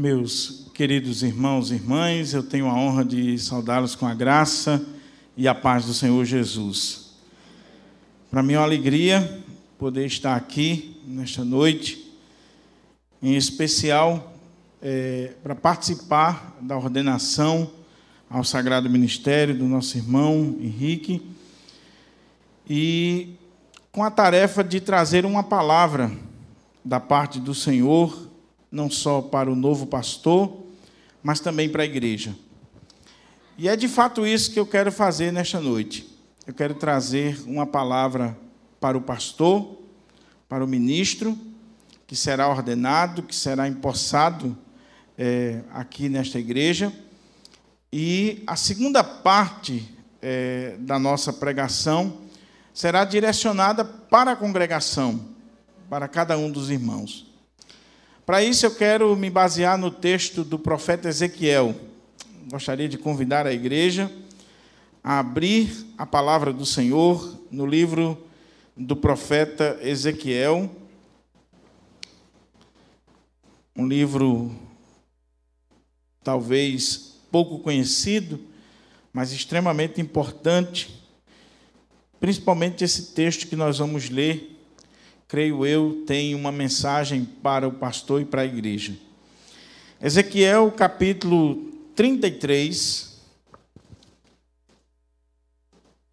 Meus queridos irmãos e irmãs, eu tenho a honra de saudá-los com a graça e a paz do Senhor Jesus. Para mim é uma alegria poder estar aqui nesta noite, em especial é, para participar da ordenação ao Sagrado Ministério do nosso irmão Henrique e com a tarefa de trazer uma palavra da parte do Senhor, não só para o novo pastor, mas também para a igreja. E é de fato isso que eu quero fazer nesta noite. Eu quero trazer uma palavra para o pastor, para o ministro, que será ordenado, que será empossado é, aqui nesta igreja. E a segunda parte é, da nossa pregação será direcionada para a congregação, para cada um dos irmãos. Para isso, eu quero me basear no texto do profeta Ezequiel. Gostaria de convidar a igreja a abrir a palavra do Senhor no livro do profeta Ezequiel, um livro talvez pouco conhecido, mas extremamente importante Principalmente esse texto que nós vamos ler, creio eu, tem uma mensagem para o pastor e para a igreja. Ezequiel capítulo 33.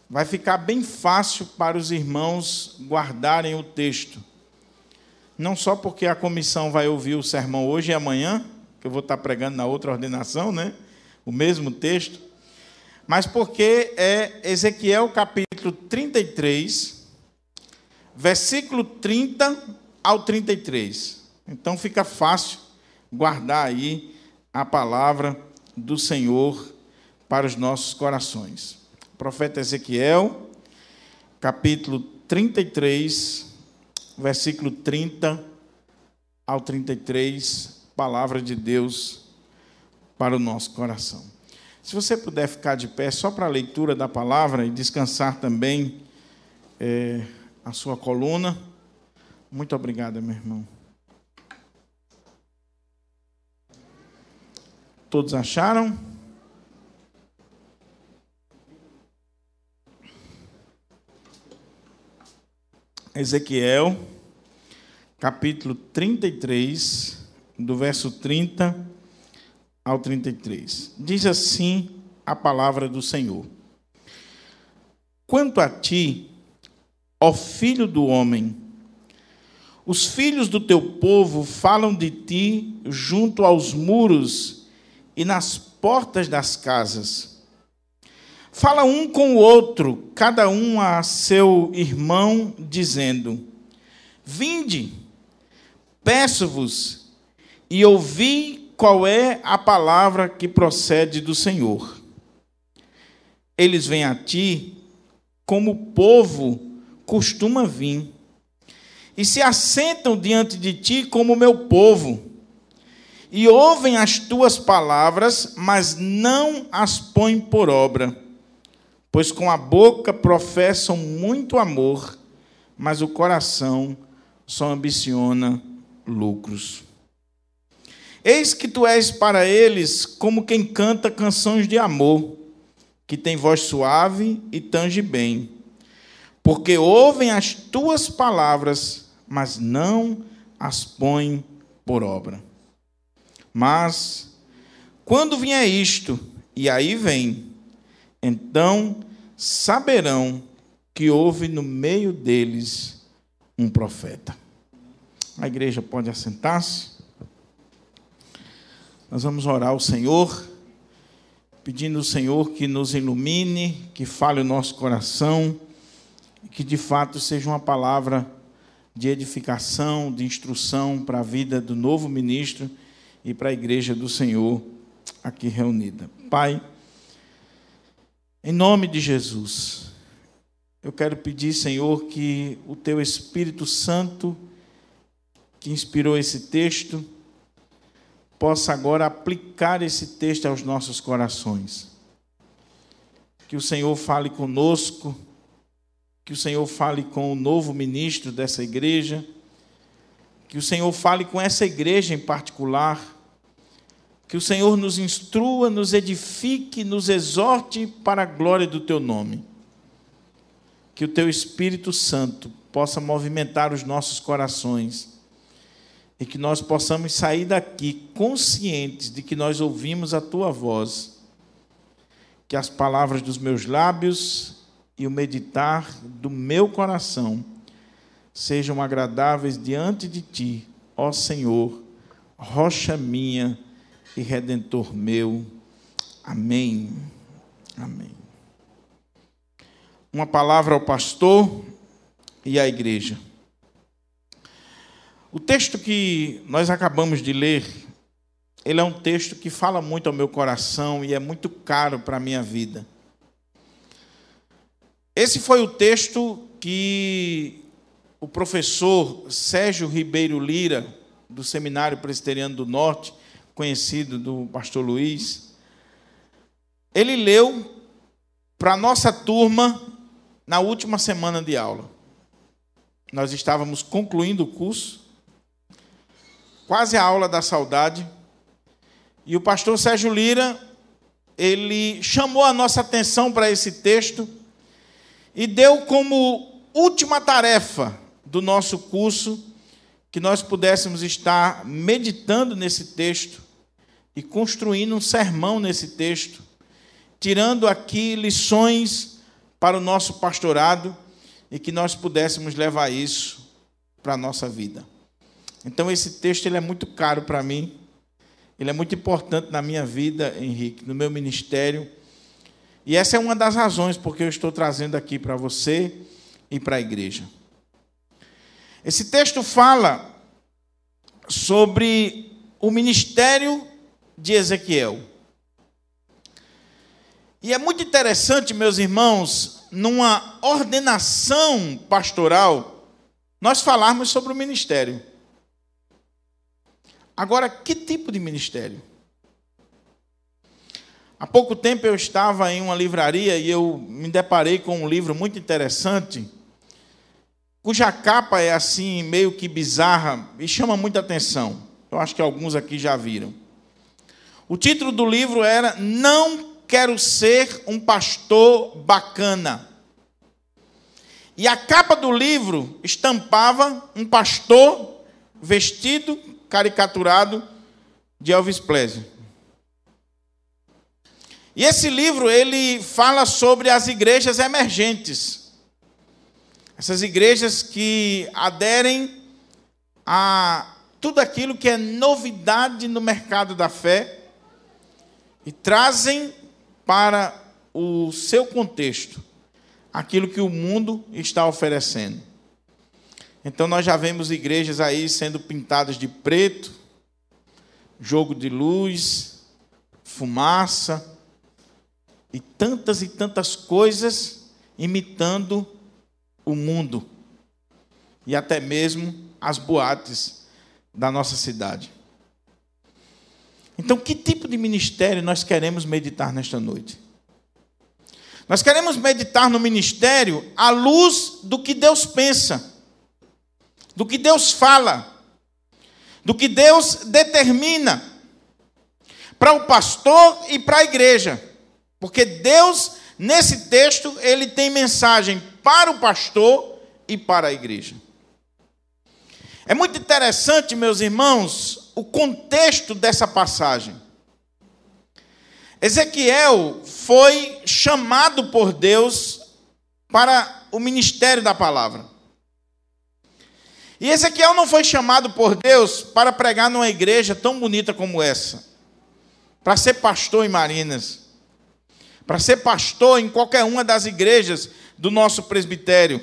Vai ficar bem fácil para os irmãos guardarem o texto. Não só porque a comissão vai ouvir o sermão hoje e amanhã, que eu vou estar pregando na outra ordenação, né? O mesmo texto, mas porque é Ezequiel capítulo 33, versículo 30 ao 33. Então fica fácil guardar aí a palavra do Senhor para os nossos corações. O profeta Ezequiel, capítulo 33, versículo 30 ao 33, palavra de Deus para o nosso coração. Se você puder ficar de pé só para a leitura da palavra e descansar também é, a sua coluna. Muito obrigado, meu irmão. Todos acharam? Ezequiel, capítulo 33, do verso 30 ao 33. Diz assim a palavra do Senhor: Quanto a ti, ó filho do homem, os filhos do teu povo falam de ti junto aos muros e nas portas das casas. Fala um com o outro, cada um a seu irmão, dizendo: Vinde, peço-vos, e ouvi qual é a palavra que procede do Senhor. Eles vêm a ti como povo costuma vir, e se assentam diante de ti como meu povo, e ouvem as tuas palavras, mas não as põem por obra, pois com a boca professam muito amor, mas o coração só ambiciona lucros. Eis que tu és para eles como quem canta canções de amor, que tem voz suave e tange bem, porque ouvem as tuas palavras, mas não as põem por obra. Mas, quando vier isto, e aí vem, então saberão que houve no meio deles um profeta. A igreja pode assentar-se. Nós vamos orar ao Senhor, pedindo ao Senhor que nos ilumine, que fale o nosso coração, que de fato seja uma palavra de edificação, de instrução para a vida do novo ministro e para a igreja do Senhor aqui reunida. Pai, em nome de Jesus, eu quero pedir, Senhor, que o teu Espírito Santo, que inspirou esse texto, possa agora aplicar esse texto aos nossos corações. Que o Senhor fale conosco, que o Senhor fale com o novo ministro dessa igreja, que o Senhor fale com essa igreja em particular, Que o Senhor nos instrua, nos edifique, nos exorte para a glória do teu nome. Que o teu Espírito Santo possa movimentar os nossos corações e que nós possamos sair daqui conscientes de que nós ouvimos a tua voz. Que as palavras dos meus lábios e o meditar do meu coração sejam agradáveis diante de ti, ó Senhor, rocha minha e redentor meu. Amém. Amém. Uma palavra ao pastor e à igreja. O texto que nós acabamos de ler, ele é um texto que fala muito ao meu coração e é muito caro para a minha vida. Esse foi o texto que o professor Sérgio Ribeiro Lira, do Seminário Presbiteriano do Norte, conhecido do pastor Luiz, ele leu para a nossa turma na última semana de aula. Nós estávamos concluindo o curso, quase a aula da saudade, e o pastor Sérgio Lira, ele chamou a nossa atenção para esse texto e deu como última tarefa do nosso curso que nós pudéssemos estar meditando nesse texto e construindo um sermão nesse texto, tirando aqui lições para o nosso pastorado e que nós pudéssemos levar isso para a nossa vida. Então esse texto ele é muito caro para mim, ele é muito importante na minha vida, Henrique, no meu ministério. E essa é uma das razões porque eu estou trazendo aqui para você e para a igreja. Esse texto fala sobre o ministério de Ezequiel. E é muito interessante, meus irmãos, numa ordenação pastoral, nós falarmos sobre o ministério. Agora, que tipo de ministério? Há pouco tempo eu estava em uma livraria e eu me deparei com um livro muito interessante cuja capa é assim, meio que bizarra e chama muita atenção. Eu acho que alguns aqui já viram. O título do livro era Não Quero Ser um Pastor Bacana. E a capa do livro estampava um pastor vestido, caricaturado de Elvis Presley. E esse livro ele fala sobre as igrejas emergentes. Essas igrejas que aderem a tudo aquilo que é novidade no mercado da fé e trazem para o seu contexto aquilo que o mundo está oferecendo. Então nós já vemos igrejas aí sendo pintadas de preto, jogo de luz, fumaça e tantas e tantas coisas imitando o mundo e até mesmo as boates da nossa cidade. Então, que tipo de ministério nós queremos meditar nesta noite? Nós queremos meditar no ministério à luz do que Deus pensa, do que Deus fala, do que Deus determina para o pastor e para a igreja. Porque Deus, nesse texto, ele tem mensagem para o pastor e para a igreja. É muito interessante, meus irmãos, o contexto dessa passagem. Ezequiel foi chamado por Deus para o ministério da palavra. E Ezequiel não foi chamado por Deus para pregar numa igreja tão bonita como essa, para ser pastor em Marinas, para ser pastor em qualquer uma das igrejas do nosso presbitério.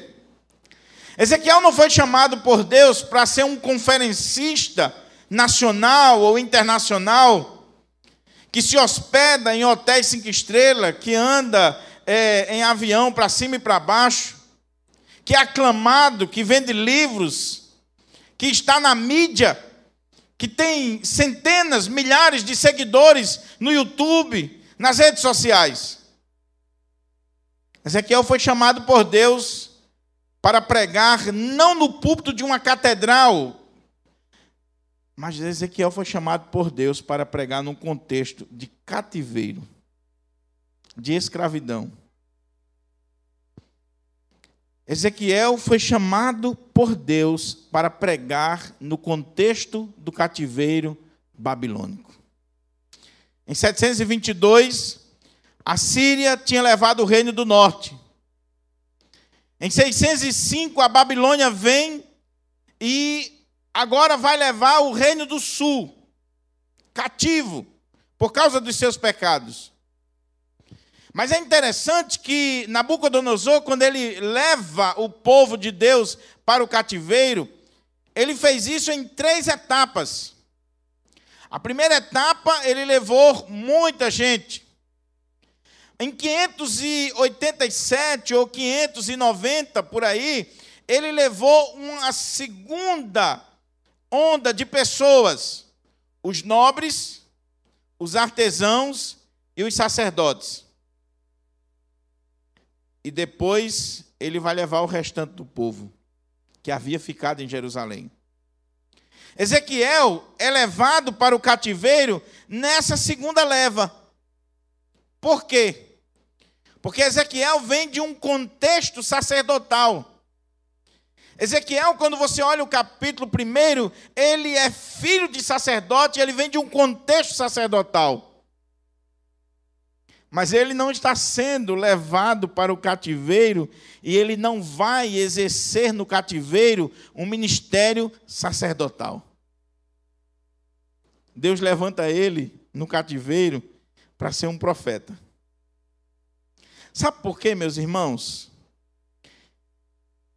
Ezequiel não foi chamado por Deus para ser um conferencista nacional ou internacional que se hospeda em hotéis cinco estrelas, que anda é, em avião para cima e para baixo, que é aclamado, que vende livros, que está na mídia, que tem centenas, milhares de seguidores no YouTube, nas redes sociais. Ezequiel foi chamado por Deus para pregar não no púlpito de uma catedral, Mas Ezequiel foi chamado por Deus para pregar num contexto de cativeiro, de escravidão. Ezequiel foi chamado por Deus para pregar no contexto do cativeiro babilônico. Em 722, a Síria tinha levado o reino do norte. Em 605, a Babilônia vem e agora vai levar o reino do sul cativo por causa dos seus pecados. Mas é interessante que Nabucodonosor, quando ele leva o povo de Deus para o cativeiro, ele fez isso em três etapas. A primeira etapa, ele levou muita gente. Em 587 ou 590 por aí, ele levou uma segunda onda de pessoas: os nobres, os artesãos e os sacerdotes e depois ele vai levar o restante do povo que havia ficado em Jerusalém. Ezequiel é levado para o cativeiro nessa segunda leva. Por quê? Porque Ezequiel vem de um contexto sacerdotal. Ezequiel, quando você olha o capítulo primeiro, ele é filho de sacerdote, ele vem de um contexto sacerdotal mas ele não está sendo levado para o cativeiro e ele não vai exercer no cativeiro um ministério sacerdotal. Deus levanta ele no cativeiro para ser um profeta. Sabe por quê, meus irmãos?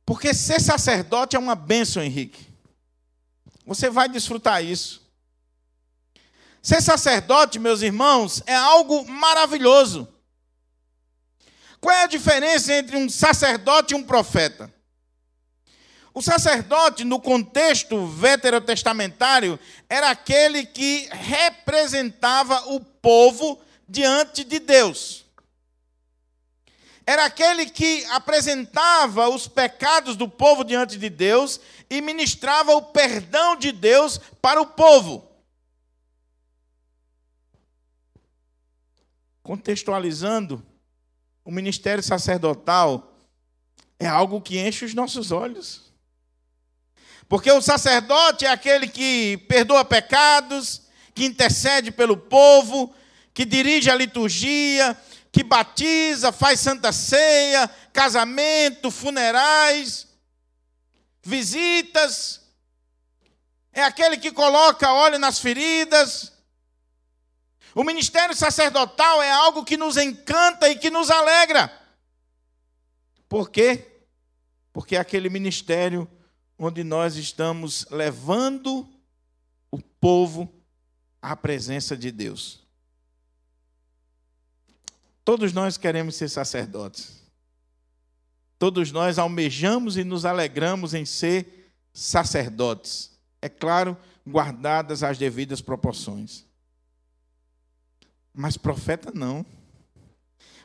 Porque ser sacerdote é uma bênção, Henrique. Você vai desfrutar isso. Ser sacerdote, meus irmãos, é algo maravilhoso. Qual é a diferença entre um sacerdote e um profeta? O sacerdote, no contexto veterotestamentário, era aquele que representava o povo diante de Deus. Era aquele que apresentava os pecados do povo diante de Deus e ministrava o perdão de Deus para o povo. Contextualizando, o ministério sacerdotal é algo que enche os nossos olhos. Porque o sacerdote é aquele que perdoa pecados, que intercede pelo povo, que dirige a liturgia, que batiza, faz santa ceia, casamento, funerais, visitas. É aquele que coloca óleo nas feridas, o ministério sacerdotal é algo que nos encanta e que nos alegra. Por quê? Porque é aquele ministério onde nós estamos levando o povo à presença de Deus. Todos nós queremos ser sacerdotes. Todos nós almejamos e nos alegramos em ser sacerdotes. É claro, guardadas as devidas proporções. Mas profeta não.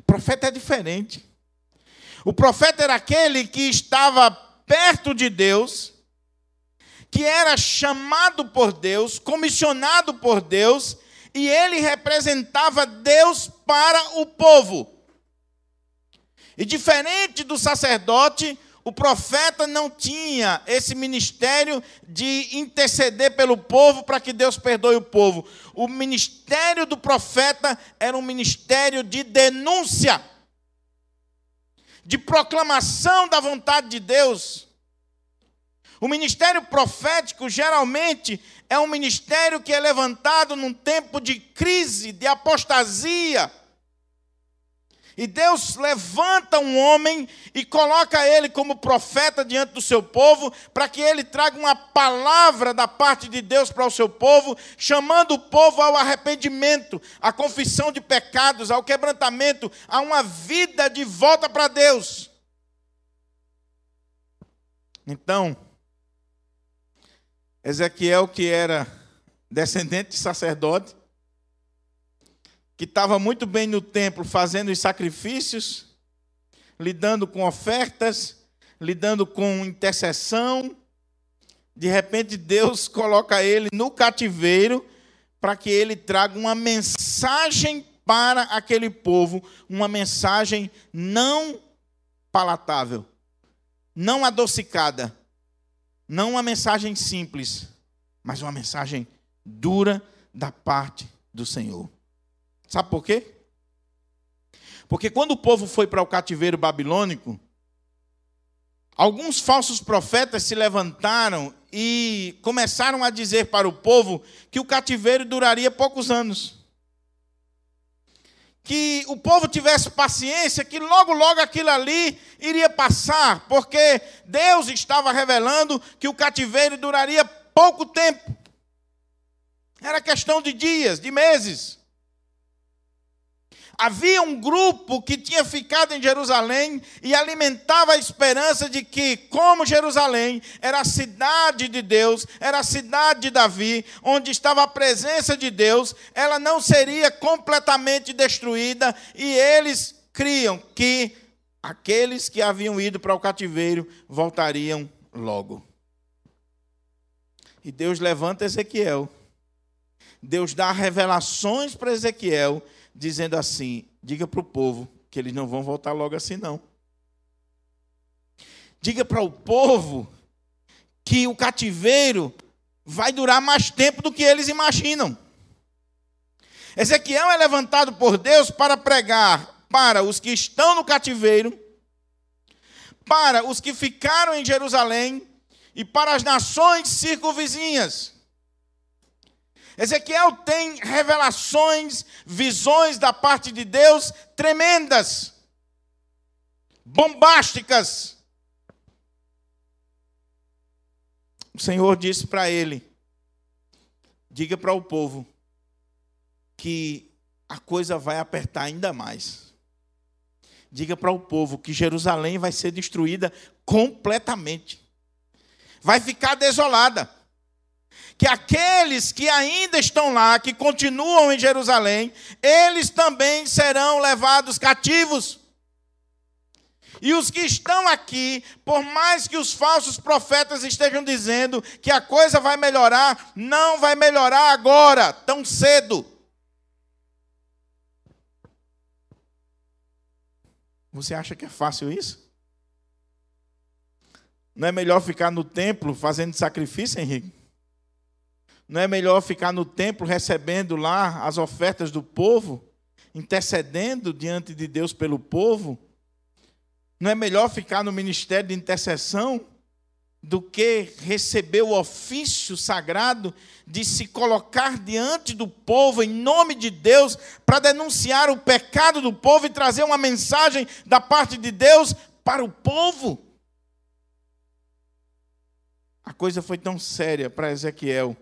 Profeta é diferente. O profeta era aquele que estava perto de Deus, que era chamado por Deus, comissionado por Deus, e ele representava Deus para o povo. E diferente do sacerdote, o profeta não tinha esse ministério de interceder pelo povo para que Deus perdoe o povo. O ministério do profeta era um ministério de denúncia, de proclamação da vontade de Deus. O ministério profético geralmente é um ministério que é levantado num tempo de crise, de apostasia e Deus levanta um homem e coloca ele como profeta diante do seu povo, para que ele traga uma palavra da parte de Deus para o seu povo, chamando o povo ao arrependimento, à confissão de pecados, ao quebrantamento, a uma vida de volta para Deus. Então, Ezequiel, que era descendente de sacerdote, que estava muito bem no templo fazendo os sacrifícios, lidando com ofertas, lidando com intercessão, De repente, Deus coloca ele no cativeiro para que ele traga uma mensagem para aquele povo, uma mensagem não palatável, não adocicada, não uma mensagem simples, mas uma mensagem dura da parte do Senhor. Sabe por quê? Porque quando o povo foi para o cativeiro babilônico, alguns falsos profetas se levantaram e começaram a dizer para o povo que o cativeiro duraria poucos anos. Que o povo tivesse paciência, que logo, logo aquilo ali iria passar, porque Deus estava revelando que o cativeiro duraria pouco tempo. Era questão de dias, de meses. Havia um grupo que tinha ficado em Jerusalém e alimentava a esperança de que, como Jerusalém era a cidade de Deus, era a cidade de Davi, onde estava a presença de Deus, ela não seria completamente destruída e eles criam que aqueles que haviam ido para o cativeiro voltariam logo. E Deus levanta Ezequiel. Deus dá revelações para Ezequiel dizendo assim: diga para o povo que eles não vão voltar logo assim, não. Diga para o povo que o cativeiro vai durar mais tempo do que eles imaginam. Ezequiel é levantado por Deus para pregar para os que estão no cativeiro, para os que ficaram em Jerusalém e para as nações circunvizinhas. Ezequiel tem revelações, visões da parte de Deus tremendas, bombásticas. O Senhor disse para ele: diga para o povo que a coisa vai apertar ainda mais. Diga para o povo que Jerusalém vai ser destruída completamente. Vai ficar desolada que aqueles que ainda estão lá, que continuam em Jerusalém, eles também serão levados cativos. E os que estão aqui, por mais que os falsos profetas estejam dizendo que a coisa vai melhorar, não vai melhorar agora, tão cedo. Você acha que é fácil isso? Não é melhor ficar no templo fazendo sacrifício, Henrique? Não é melhor ficar no templo recebendo lá as ofertas do povo, intercedendo diante de Deus pelo povo? Não é melhor ficar no ministério de intercessão do que receber o ofício sagrado de se colocar diante do povo em nome de Deus para denunciar o pecado do povo e trazer uma mensagem da parte de Deus para o povo? A coisa foi tão séria para Ezequiel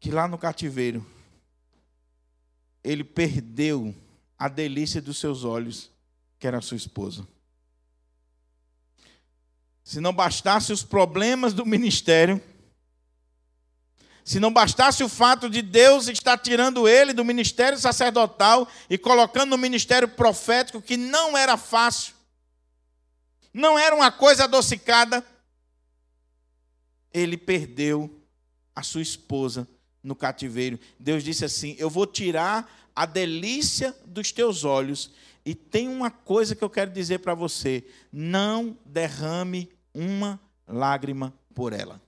que lá no cativeiro ele perdeu a delícia dos seus olhos, que era sua esposa. Se não bastasse os problemas do ministério, se não bastasse o fato de Deus estar tirando ele do ministério sacerdotal e colocando no ministério profético, que não era fácil, não era uma coisa adocicada, ele perdeu a sua esposa no cativeiro. Deus disse assim: Eu vou tirar a delícia dos teus olhos. E tem uma coisa que eu quero dizer para você: não derrame uma lágrima por ela.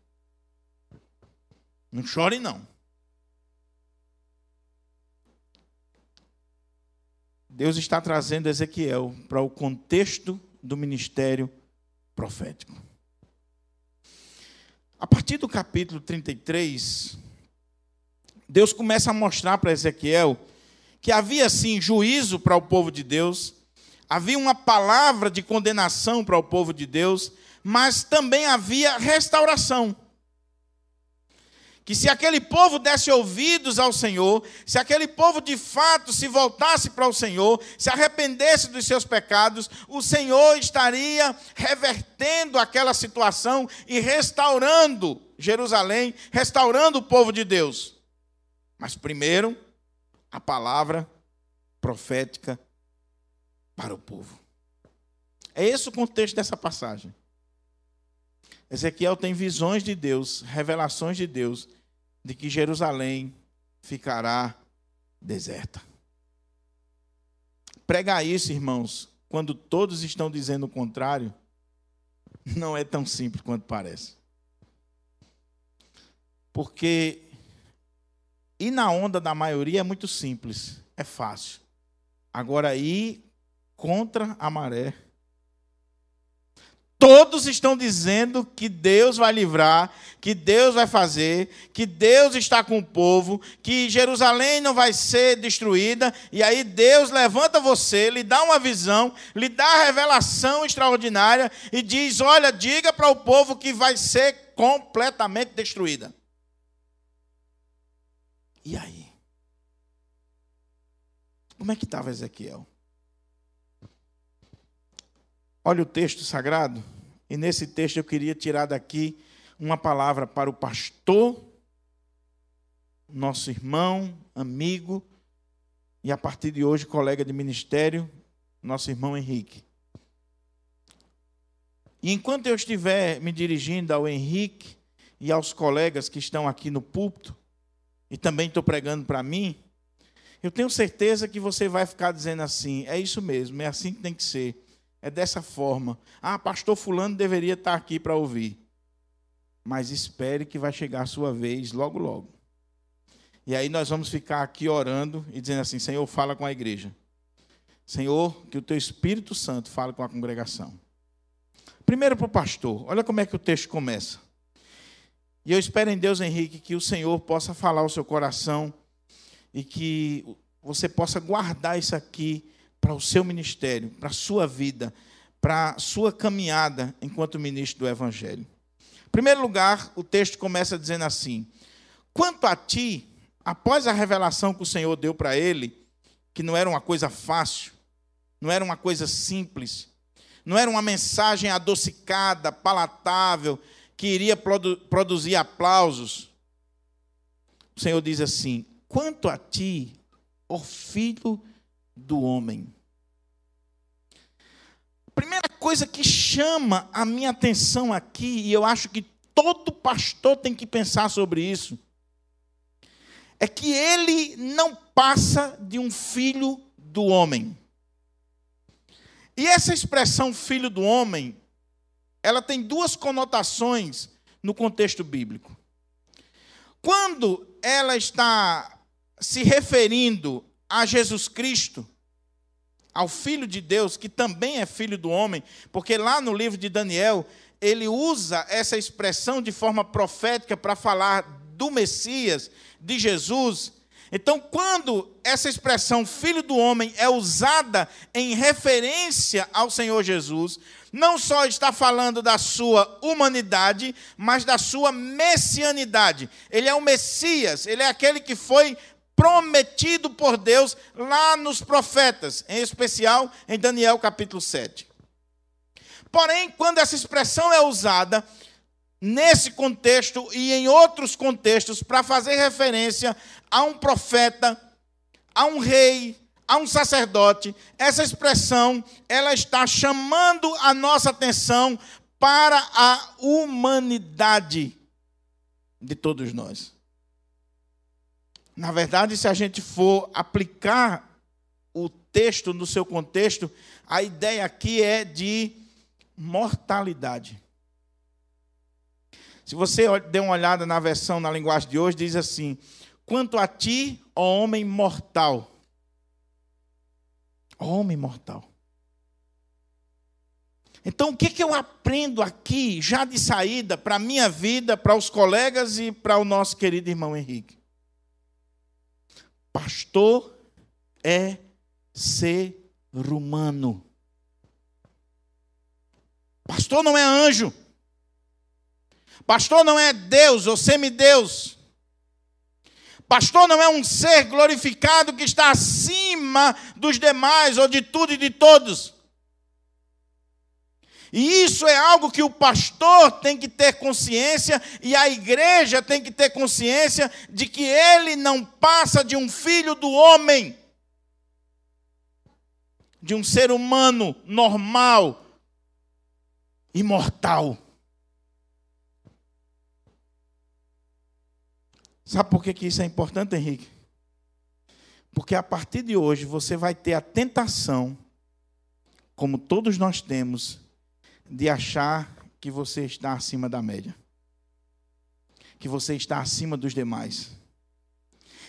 Não chore, não. Deus está trazendo Ezequiel para o contexto do ministério profético. A partir do capítulo 33, Deus começa a mostrar para Ezequiel que havia sim juízo para o povo de Deus, havia uma palavra de condenação para o povo de Deus, mas também havia restauração. Que se aquele povo desse ouvidos ao Senhor, se aquele povo de fato se voltasse para o Senhor, se arrependesse dos seus pecados, o Senhor estaria revertendo aquela situação e restaurando Jerusalém, restaurando o povo de Deus. Mas primeiro, a palavra profética para o povo. É esse o contexto dessa passagem. Ezequiel tem visões de Deus, revelações de Deus, de que Jerusalém ficará deserta. Pregar isso, irmãos, quando todos estão dizendo o contrário, não é tão simples quanto parece. Porque ir na onda da maioria é muito simples, é fácil. Agora, ir contra a maré Todos estão dizendo que Deus vai livrar, que Deus vai fazer, que Deus está com o povo, que Jerusalém não vai ser destruída. E aí Deus levanta você, lhe dá uma visão, lhe dá a revelação extraordinária e diz: Olha, diga para o povo que vai ser completamente destruída. E aí? Como é que estava Ezequiel? Olha o texto sagrado. E nesse texto eu queria tirar daqui uma palavra para o pastor, nosso irmão, amigo, e a partir de hoje, colega de ministério, nosso irmão Henrique. E enquanto eu estiver me dirigindo ao Henrique e aos colegas que estão aqui no púlpito, e também estou pregando para mim, eu tenho certeza que você vai ficar dizendo assim: é isso mesmo, é assim que tem que ser. É dessa forma. Ah, pastor Fulano deveria estar aqui para ouvir. Mas espere que vai chegar a sua vez logo, logo. E aí nós vamos ficar aqui orando e dizendo assim: Senhor, fala com a igreja. Senhor, que o teu Espírito Santo fale com a congregação. Primeiro para o pastor, olha como é que o texto começa. E eu espero em Deus, Henrique, que o Senhor possa falar ao seu coração e que você possa guardar isso aqui para o seu ministério, para a sua vida, para a sua caminhada enquanto ministro do Evangelho. Em primeiro lugar, o texto começa dizendo assim: Quanto a ti, após a revelação que o Senhor deu para ele, que não era uma coisa fácil, não era uma coisa simples, não era uma mensagem adocicada, palatável, que iria produ produzir aplausos. O Senhor diz assim: Quanto a ti, ó filho do homem. A primeira coisa que chama a minha atenção aqui, e eu acho que todo pastor tem que pensar sobre isso, é que ele não passa de um filho do homem. E essa expressão filho do homem, ela tem duas conotações no contexto bíblico. Quando ela está se referindo a Jesus Cristo, ao Filho de Deus, que também é filho do homem, porque lá no livro de Daniel, ele usa essa expressão de forma profética para falar do Messias, de Jesus. Então, quando essa expressão filho do homem é usada em referência ao Senhor Jesus, não só está falando da sua humanidade, mas da sua messianidade. Ele é o Messias, ele é aquele que foi prometido por Deus lá nos profetas, em especial em Daniel capítulo 7. Porém, quando essa expressão é usada nesse contexto e em outros contextos para fazer referência a um profeta, a um rei, a um sacerdote, essa expressão ela está chamando a nossa atenção para a humanidade de todos nós. Na verdade, se a gente for aplicar o texto no seu contexto, a ideia aqui é de mortalidade. Se você der uma olhada na versão na linguagem de hoje, diz assim: Quanto a ti, ó homem mortal. Homem mortal. Então, o que, que eu aprendo aqui, já de saída, para a minha vida, para os colegas e para o nosso querido irmão Henrique? Pastor é ser humano. Pastor não é anjo. Pastor não é Deus ou semideus. Pastor não é um ser glorificado que está acima dos demais, ou de tudo e de todos. E isso é algo que o pastor tem que ter consciência e a igreja tem que ter consciência de que ele não passa de um filho do homem, de um ser humano normal, imortal. Sabe por que, que isso é importante, Henrique? Porque a partir de hoje você vai ter a tentação, como todos nós temos, de achar que você está acima da média, que você está acima dos demais.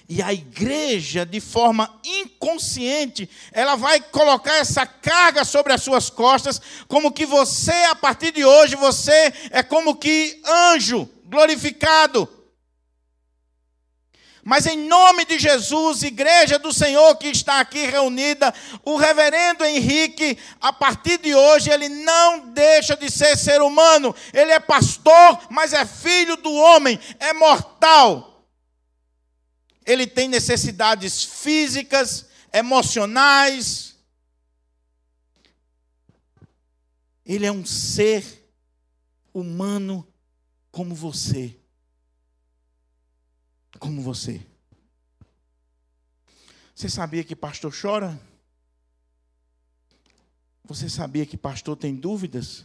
E a igreja, de forma inconsciente, ela vai colocar essa carga sobre as suas costas, como que você, a partir de hoje, você é como que anjo glorificado. Mas em nome de Jesus, igreja do Senhor que está aqui reunida, o reverendo Henrique, a partir de hoje, ele não deixa de ser ser humano. Ele é pastor, mas é filho do homem, é mortal ele tem necessidades físicas, emocionais. Ele é um ser humano como você. Como você. Você sabia que pastor chora? Você sabia que pastor tem dúvidas?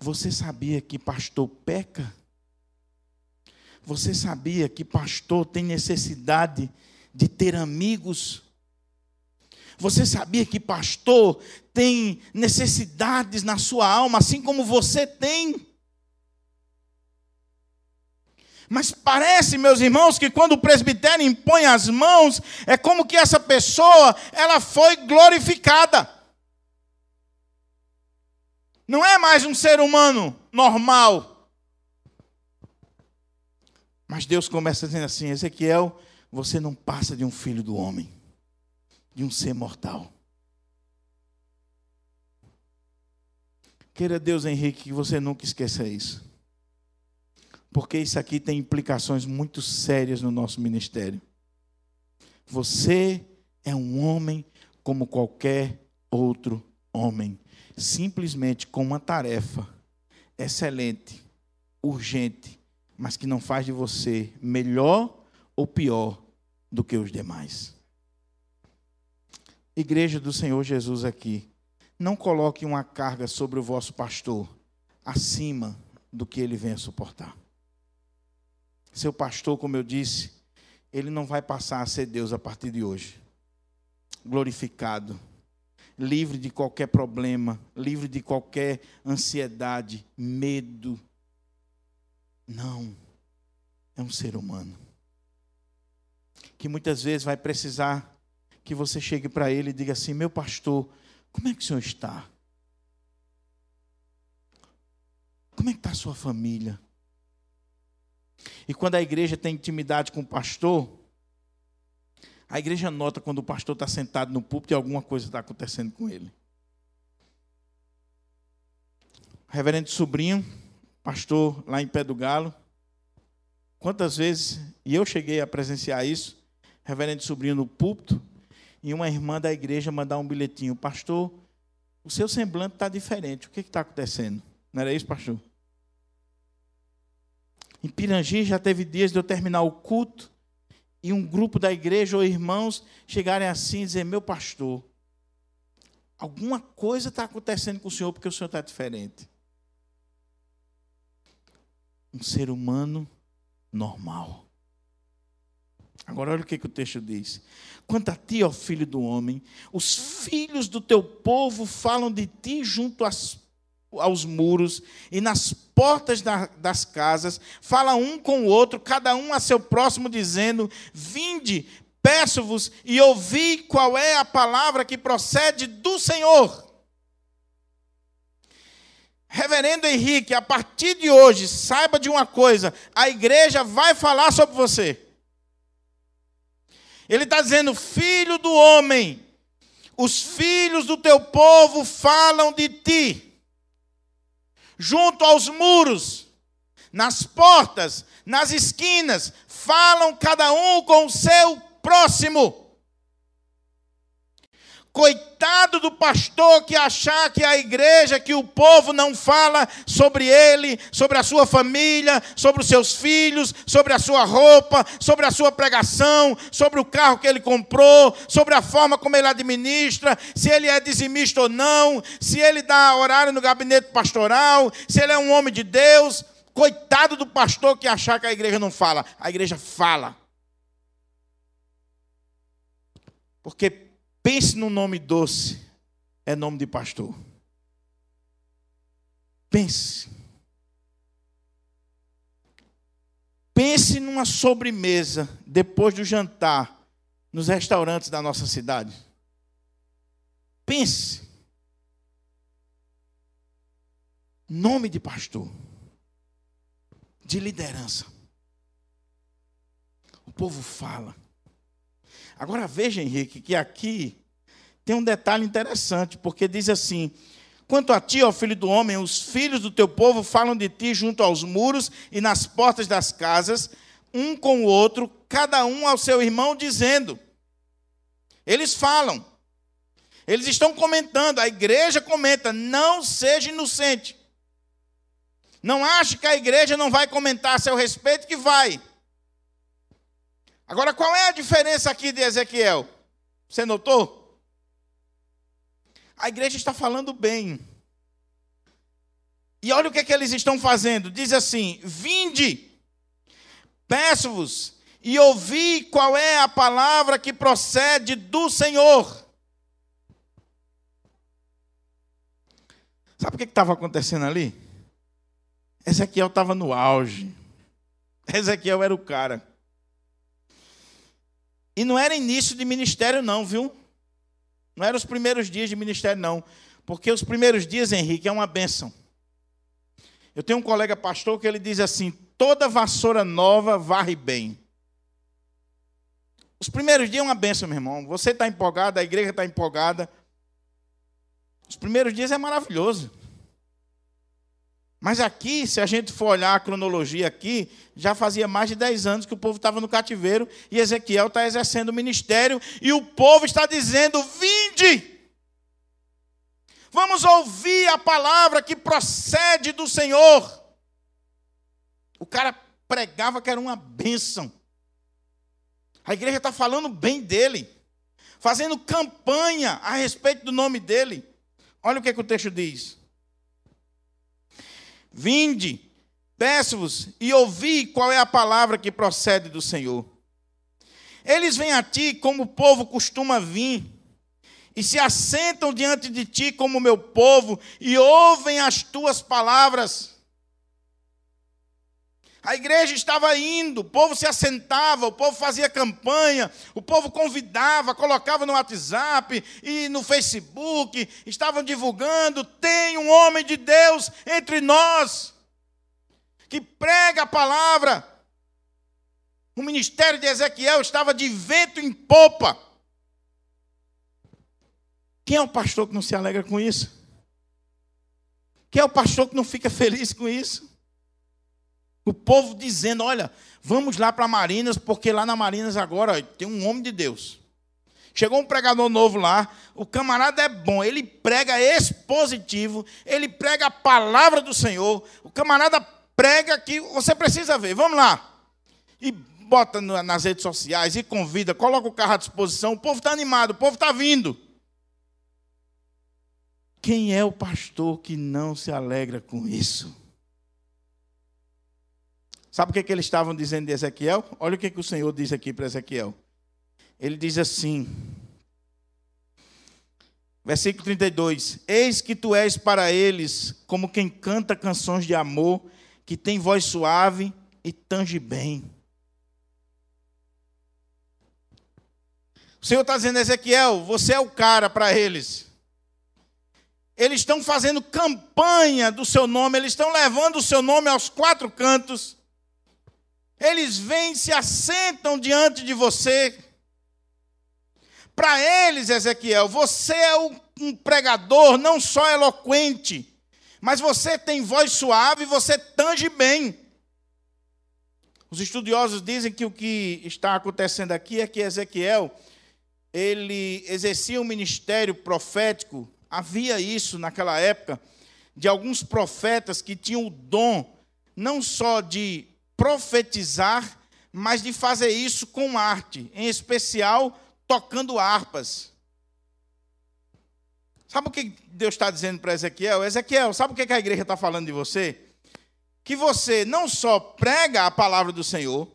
Você sabia que pastor peca? Você sabia que pastor tem necessidade de ter amigos? Você sabia que pastor tem necessidades na sua alma, assim como você tem? Mas parece, meus irmãos, que quando o presbitério impõe as mãos, é como que essa pessoa, ela foi glorificada. Não é mais um ser humano normal. Mas Deus começa dizendo assim: Ezequiel, você não passa de um filho do homem, de um ser mortal. Queira Deus, Henrique, que você nunca esqueça isso. Porque isso aqui tem implicações muito sérias no nosso ministério. Você é um homem como qualquer outro homem, simplesmente com uma tarefa excelente, urgente mas que não faz de você melhor ou pior do que os demais. Igreja do Senhor Jesus aqui, não coloque uma carga sobre o vosso pastor acima do que ele venha suportar. Seu pastor, como eu disse, ele não vai passar a ser Deus a partir de hoje. Glorificado, livre de qualquer problema, livre de qualquer ansiedade, medo, não. É um ser humano. Que muitas vezes vai precisar que você chegue para ele e diga assim: Meu pastor, como é que o senhor está? Como é que está a sua família? E quando a igreja tem intimidade com o pastor, a igreja nota quando o pastor está sentado no púlpito e alguma coisa está acontecendo com ele. Reverendo sobrinho, pastor lá em Pé do Galo. Quantas vezes, e eu cheguei a presenciar isso, reverendo sobrinho no púlpito, e uma irmã da igreja mandar um bilhetinho, pastor, o seu semblante está diferente, o que está acontecendo? Não era isso, pastor? Em Pirangi já teve dias de eu terminar o culto e um grupo da igreja ou irmãos chegarem assim e dizer: Meu pastor, alguma coisa está acontecendo com o senhor porque o senhor está diferente um ser humano normal. Agora, olha o que, que o texto diz. Quanto a ti, ó filho do homem, os filhos do teu povo falam de ti junto às, aos muros e nas portas da, das casas, fala um com o outro, cada um a seu próximo, dizendo: Vinde, peço-vos e ouvi qual é a palavra que procede do Senhor. Reverendo Henrique, a partir de hoje, saiba de uma coisa: a igreja vai falar sobre você. Ele está dizendo, filho do homem, os filhos do teu povo falam de ti, junto aos muros, nas portas, nas esquinas, falam cada um com o seu próximo. Coitado do pastor que achar que a igreja, que o povo não fala sobre ele, sobre a sua família, sobre os seus filhos, sobre a sua roupa, sobre a sua pregação, sobre o carro que ele comprou, sobre a forma como ele administra, se ele é dizimista ou não, se ele dá horário no gabinete pastoral, se ele é um homem de Deus. Coitado do pastor que achar que a igreja não fala. A igreja fala. Porque pense no nome doce, é nome de pastor. Pense. Pense numa sobremesa depois do jantar nos restaurantes da nossa cidade. Pense. Nome de pastor. De liderança. O povo fala. Agora veja, Henrique, que aqui tem um detalhe interessante, porque diz assim: Quanto a ti, ó filho do homem, os filhos do teu povo falam de ti junto aos muros e nas portas das casas, um com o outro, cada um ao seu irmão, dizendo: Eles falam, eles estão comentando, a igreja comenta, não seja inocente. Não ache que a igreja não vai comentar a seu respeito, que vai. Agora, qual é a diferença aqui de Ezequiel? Você notou? A igreja está falando bem. E olha o que, é que eles estão fazendo. Diz assim: Vinde, peço-vos, e ouvi qual é a palavra que procede do Senhor. Sabe o que estava acontecendo ali? Ezequiel estava no auge. Ezequiel era o cara. E não era início de ministério, não, viu? Não eram os primeiros dias de ministério, não. Porque os primeiros dias, Henrique, é uma bênção. Eu tenho um colega pastor que ele diz assim: toda vassoura nova varre bem. Os primeiros dias é uma bênção, meu irmão. Você está empolgado, a igreja está empolgada. Os primeiros dias é maravilhoso. Mas aqui, se a gente for olhar a cronologia aqui, já fazia mais de 10 anos que o povo estava no cativeiro e Ezequiel está exercendo o ministério e o povo está dizendo: Vinde! Vamos ouvir a palavra que procede do Senhor. O cara pregava que era uma bênção. A igreja está falando bem dele, fazendo campanha a respeito do nome dele. Olha o que, é que o texto diz. Vinde, peço-vos e ouvi qual é a palavra que procede do Senhor. Eles vêm a ti como o povo costuma vir, e se assentam diante de ti como meu povo, e ouvem as tuas palavras. A igreja estava indo, o povo se assentava, o povo fazia campanha, o povo convidava, colocava no WhatsApp e no Facebook, estavam divulgando: tem um homem de Deus entre nós, que prega a palavra. O ministério de Ezequiel estava de vento em popa. Quem é o pastor que não se alegra com isso? Quem é o pastor que não fica feliz com isso? O povo dizendo: olha, vamos lá para Marinas, porque lá na Marinas agora tem um homem de Deus. Chegou um pregador novo lá, o camarada é bom, ele prega expositivo, ele prega a palavra do Senhor, o camarada prega que você precisa ver, vamos lá. E bota nas redes sociais e convida, coloca o carro à disposição, o povo está animado, o povo está vindo. Quem é o pastor que não se alegra com isso? Sabe o que, é que eles estavam dizendo de Ezequiel? Olha o que, é que o Senhor diz aqui para Ezequiel. Ele diz assim, versículo 32: Eis que tu és para eles como quem canta canções de amor, que tem voz suave e tange bem. O Senhor está dizendo, Ezequiel, você é o cara para eles. Eles estão fazendo campanha do seu nome, eles estão levando o seu nome aos quatro cantos. Eles vêm e se assentam diante de você. Para eles, Ezequiel, você é um pregador não só eloquente, mas você tem voz suave e você tange bem. Os estudiosos dizem que o que está acontecendo aqui é que Ezequiel, ele exercia um ministério profético, havia isso naquela época, de alguns profetas que tinham o dom não só de profetizar, mas de fazer isso com arte, em especial tocando harpas. Sabe o que Deus está dizendo para Ezequiel? Ezequiel, sabe o que a igreja está falando de você? que você não só prega a palavra do Senhor,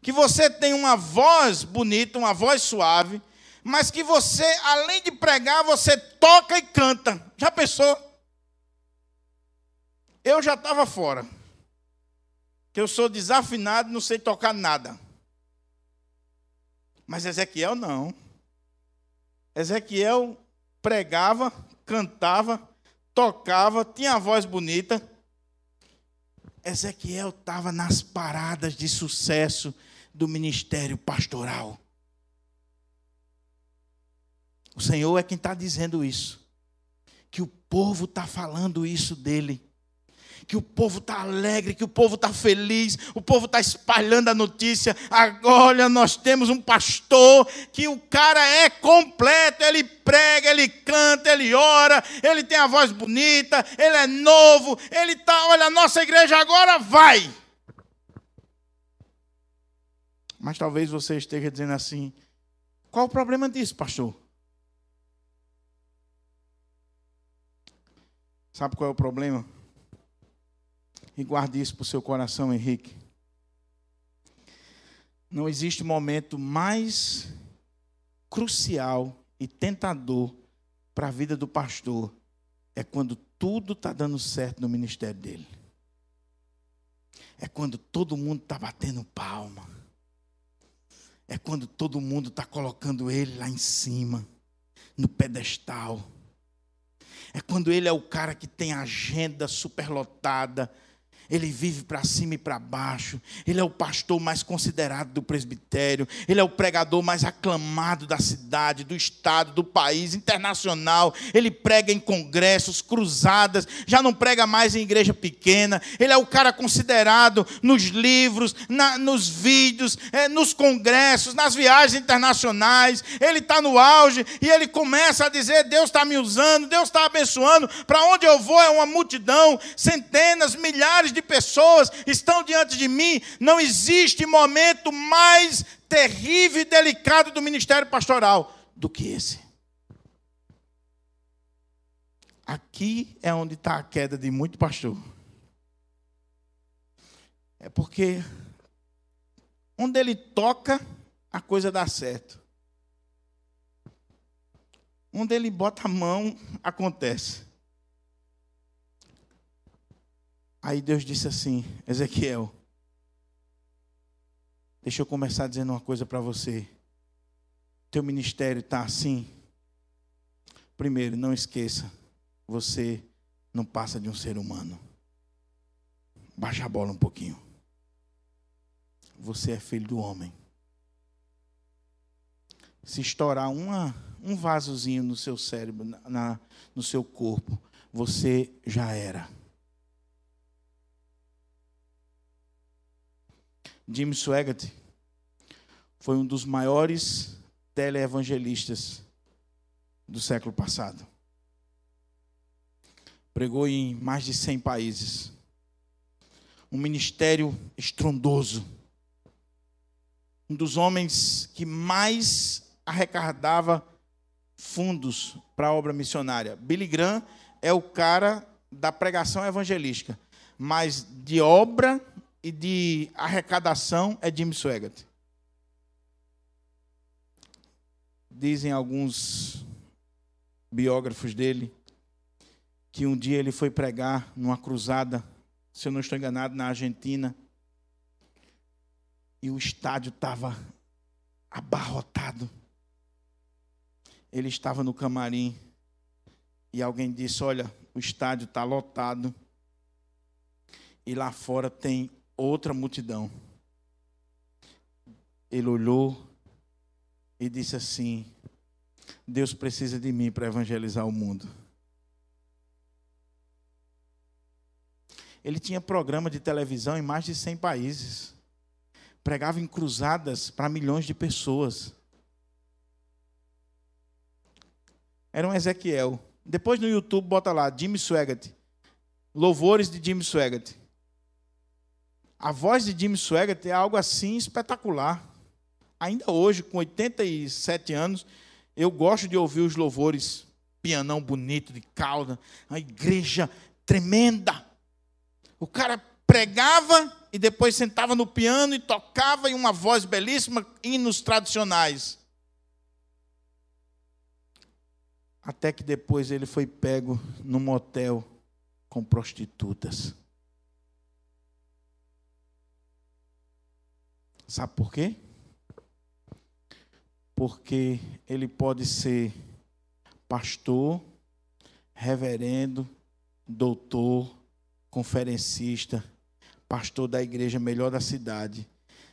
que você tem uma voz bonita, uma voz suave, mas que você, além de pregar, você toca e canta. Já pensou? Eu já estava fora. Que eu sou desafinado, não sei tocar nada. Mas Ezequiel não. Ezequiel pregava, cantava, tocava, tinha a voz bonita. Ezequiel estava nas paradas de sucesso do ministério pastoral. O Senhor é quem está dizendo isso. Que o povo está falando isso dele que o povo está alegre, que o povo está feliz, o povo está espalhando a notícia. Agora nós temos um pastor que o cara é completo, ele prega, ele canta, ele ora, ele tem a voz bonita, ele é novo, ele está, olha, a nossa igreja agora vai. Mas talvez você esteja dizendo assim: qual o problema disso, pastor? Sabe qual é o problema? E guarde isso para o seu coração, Henrique. Não existe momento mais crucial e tentador para a vida do pastor é quando tudo está dando certo no ministério dele. É quando todo mundo está batendo palma. É quando todo mundo está colocando ele lá em cima, no pedestal. É quando ele é o cara que tem agenda superlotada ele vive para cima e para baixo. Ele é o pastor mais considerado do presbitério. Ele é o pregador mais aclamado da cidade, do estado, do país, internacional. Ele prega em congressos, cruzadas. Já não prega mais em igreja pequena. Ele é o cara considerado nos livros, na, nos vídeos, é, nos congressos, nas viagens internacionais. Ele está no auge e ele começa a dizer: Deus está me usando, Deus está abençoando. Para onde eu vou é uma multidão, centenas, milhares de de pessoas estão diante de mim, não existe momento mais terrível e delicado do ministério pastoral do que esse. Aqui é onde está a queda de muito pastor. É porque onde ele toca, a coisa dá certo. Onde ele bota a mão, acontece. Aí Deus disse assim: Ezequiel, deixa eu começar dizendo uma coisa para você. Teu ministério está assim. Primeiro, não esqueça, você não passa de um ser humano. Baixa a bola um pouquinho. Você é filho do homem. Se estourar uma, um vasozinho no seu cérebro, na, no seu corpo, você já era. Jim Swaggart foi um dos maiores teleevangelistas do século passado. Pregou em mais de 100 países. Um ministério estrondoso. Um dos homens que mais arrecadava fundos para a obra missionária. Billy Graham é o cara da pregação evangelística, mas de obra e de arrecadação é Jim Swaggart. Dizem alguns biógrafos dele que um dia ele foi pregar numa cruzada, se eu não estou enganado, na Argentina, e o estádio estava abarrotado. Ele estava no camarim e alguém disse: Olha, o estádio está lotado e lá fora tem outra multidão. Ele olhou e disse assim: Deus precisa de mim para evangelizar o mundo. Ele tinha programa de televisão em mais de 100 países. Pregava em cruzadas para milhões de pessoas. Era um Ezequiel. Depois no YouTube bota lá, Jimmy Swaggart. Louvores de Jimmy Swaggart. A voz de Jimmy Swaggart é algo assim espetacular. Ainda hoje, com 87 anos, eu gosto de ouvir os louvores, pianão bonito de cauda, a igreja tremenda. O cara pregava e depois sentava no piano e tocava em uma voz belíssima hinos tradicionais. Até que depois ele foi pego num motel com prostitutas. Sabe por quê? Porque ele pode ser pastor, reverendo, doutor, conferencista, pastor da igreja melhor da cidade,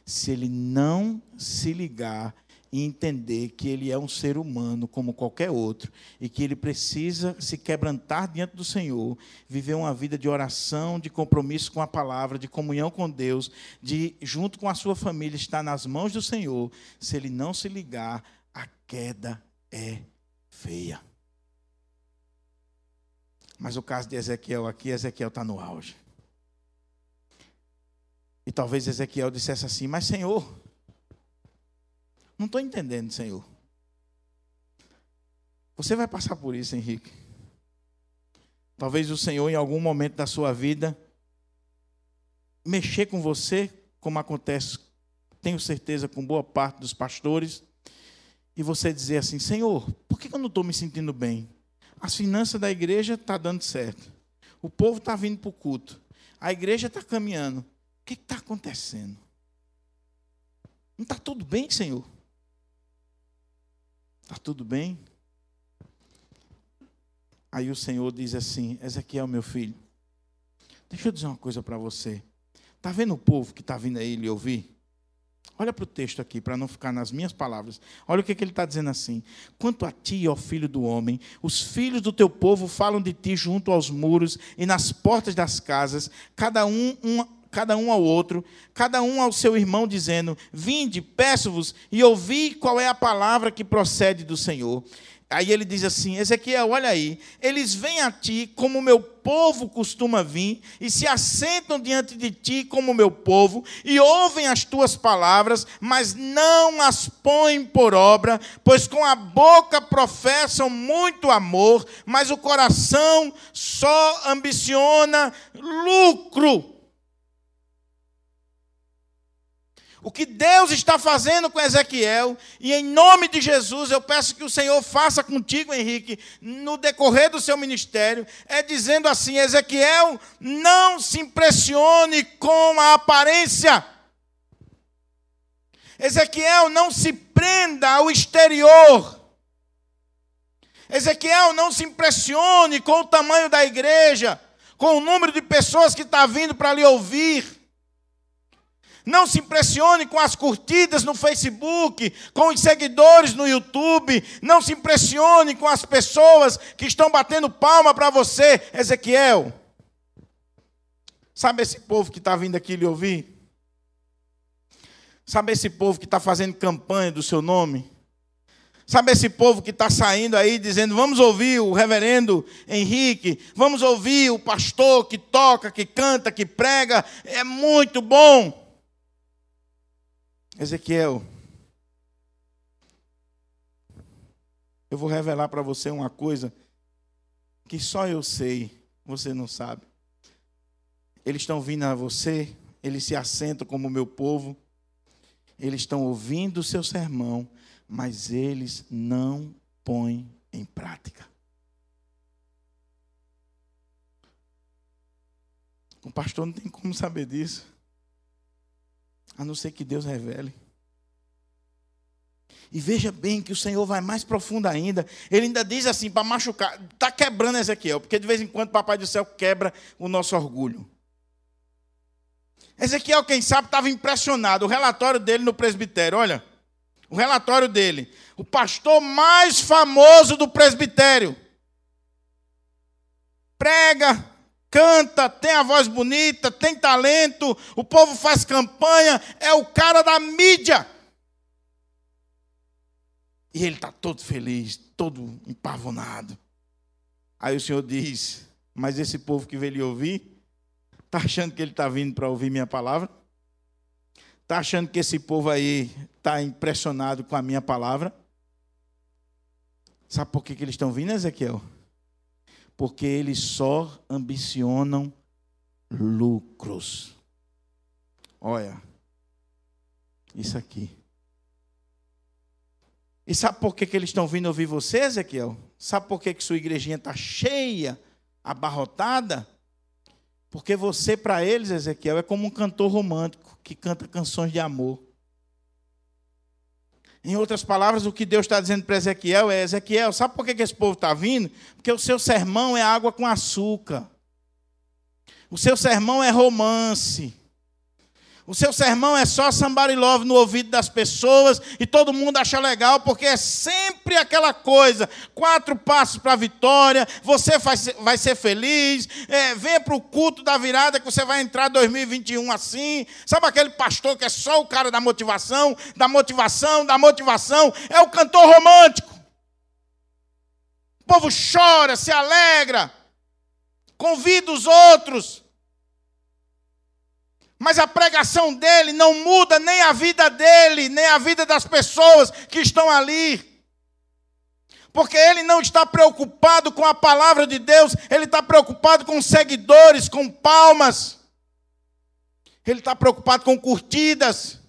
se ele não se ligar e entender que ele é um ser humano como qualquer outro e que ele precisa se quebrantar diante do Senhor, viver uma vida de oração, de compromisso com a palavra, de comunhão com Deus, de junto com a sua família estar nas mãos do Senhor, se ele não se ligar, a queda é feia. Mas o caso de Ezequiel aqui, Ezequiel está no auge. E talvez Ezequiel dissesse assim: Mas Senhor, não estou entendendo, Senhor. Você vai passar por isso, Henrique. Talvez o Senhor, em algum momento da sua vida, mexer com você, como acontece, tenho certeza, com boa parte dos pastores, e você dizer assim: Senhor, por que eu não estou me sentindo bem? As finanças da igreja estão tá dando certo. O povo está vindo para o culto. A igreja está caminhando. O que está acontecendo? Não está tudo bem, Senhor? Está tudo bem? Aí o Senhor diz assim: Ezequiel, meu filho, deixa eu dizer uma coisa para você. Está vendo o povo que está vindo aí lhe ouvir? Olha para o texto aqui, para não ficar nas minhas palavras. Olha o que, que ele está dizendo assim. Quanto a ti, ó filho do homem, os filhos do teu povo falam de ti junto aos muros e nas portas das casas, cada um, um cada um ao outro, cada um ao seu irmão, dizendo: Vinde, peço-vos e ouvi qual é a palavra que procede do Senhor. Aí ele diz assim: Ezequiel, olha aí, eles vêm a ti como meu povo costuma vir, e se assentam diante de ti como meu povo, e ouvem as tuas palavras, mas não as põem por obra, pois com a boca professam muito amor, mas o coração só ambiciona lucro. O que Deus está fazendo com Ezequiel, e em nome de Jesus eu peço que o Senhor faça contigo, Henrique, no decorrer do seu ministério, é dizendo assim: Ezequiel, não se impressione com a aparência. Ezequiel, não se prenda ao exterior. Ezequiel, não se impressione com o tamanho da igreja, com o número de pessoas que está vindo para lhe ouvir. Não se impressione com as curtidas no Facebook, com os seguidores no YouTube. Não se impressione com as pessoas que estão batendo palma para você, Ezequiel. Sabe esse povo que está vindo aqui lhe ouvir? Sabe esse povo que está fazendo campanha do seu nome? Sabe esse povo que está saindo aí dizendo: vamos ouvir o reverendo Henrique, vamos ouvir o pastor que toca, que canta, que prega, é muito bom. Ezequiel, eu vou revelar para você uma coisa que só eu sei, você não sabe. Eles estão vindo a você, eles se assentam como meu povo, eles estão ouvindo o seu sermão, mas eles não põem em prática. O pastor não tem como saber disso. A não ser que Deus revele. E veja bem que o Senhor vai mais profundo ainda. Ele ainda diz assim, para machucar, está quebrando Ezequiel, porque de vez em quando o Papai do Céu quebra o nosso orgulho. Ezequiel, quem sabe, estava impressionado. O relatório dele no presbitério, olha. O relatório dele. O pastor mais famoso do presbitério. Prega, canta, tem a voz bonita, tem talento, o povo faz campanha, é o cara da mídia. E ele está todo feliz, todo empavonado. Aí o Senhor diz: Mas esse povo que veio lhe ouvir, está achando que ele está vindo para ouvir minha palavra? Está achando que esse povo aí está impressionado com a minha palavra? Sabe por que, que eles estão vindo, Ezequiel? Porque eles só ambicionam lucros. Olha, isso aqui. E sabe por que, que eles estão vindo ouvir você, Ezequiel? Sabe por que, que sua igrejinha está cheia, abarrotada? Porque você, para eles, Ezequiel, é como um cantor romântico que canta canções de amor. Em outras palavras, o que Deus está dizendo para Ezequiel é: Ezequiel, sabe por que, esse povo está vindo? Porque o seu sermão é água com açúcar. O seu sermão é romance. O seu sermão é só somebody love no ouvido das pessoas e todo mundo acha legal, porque é sempre aquela coisa: quatro passos para a vitória, você vai ser, feliz, é, venha para o culto da virada que você vai entrar 2021 assim. Sabe aquele pastor que é só o cara da motivação, da motivação, da motivação? É o cantor romântico. O povo chora, se alegra, convida os outros mas a pregação dele não muda nem a vida dele, nem a vida das pessoas que estão ali. Porque ele não está preocupado com a palavra de Deus, ele está preocupado com seguidores, com palmas. Ele está preocupado com curtidas.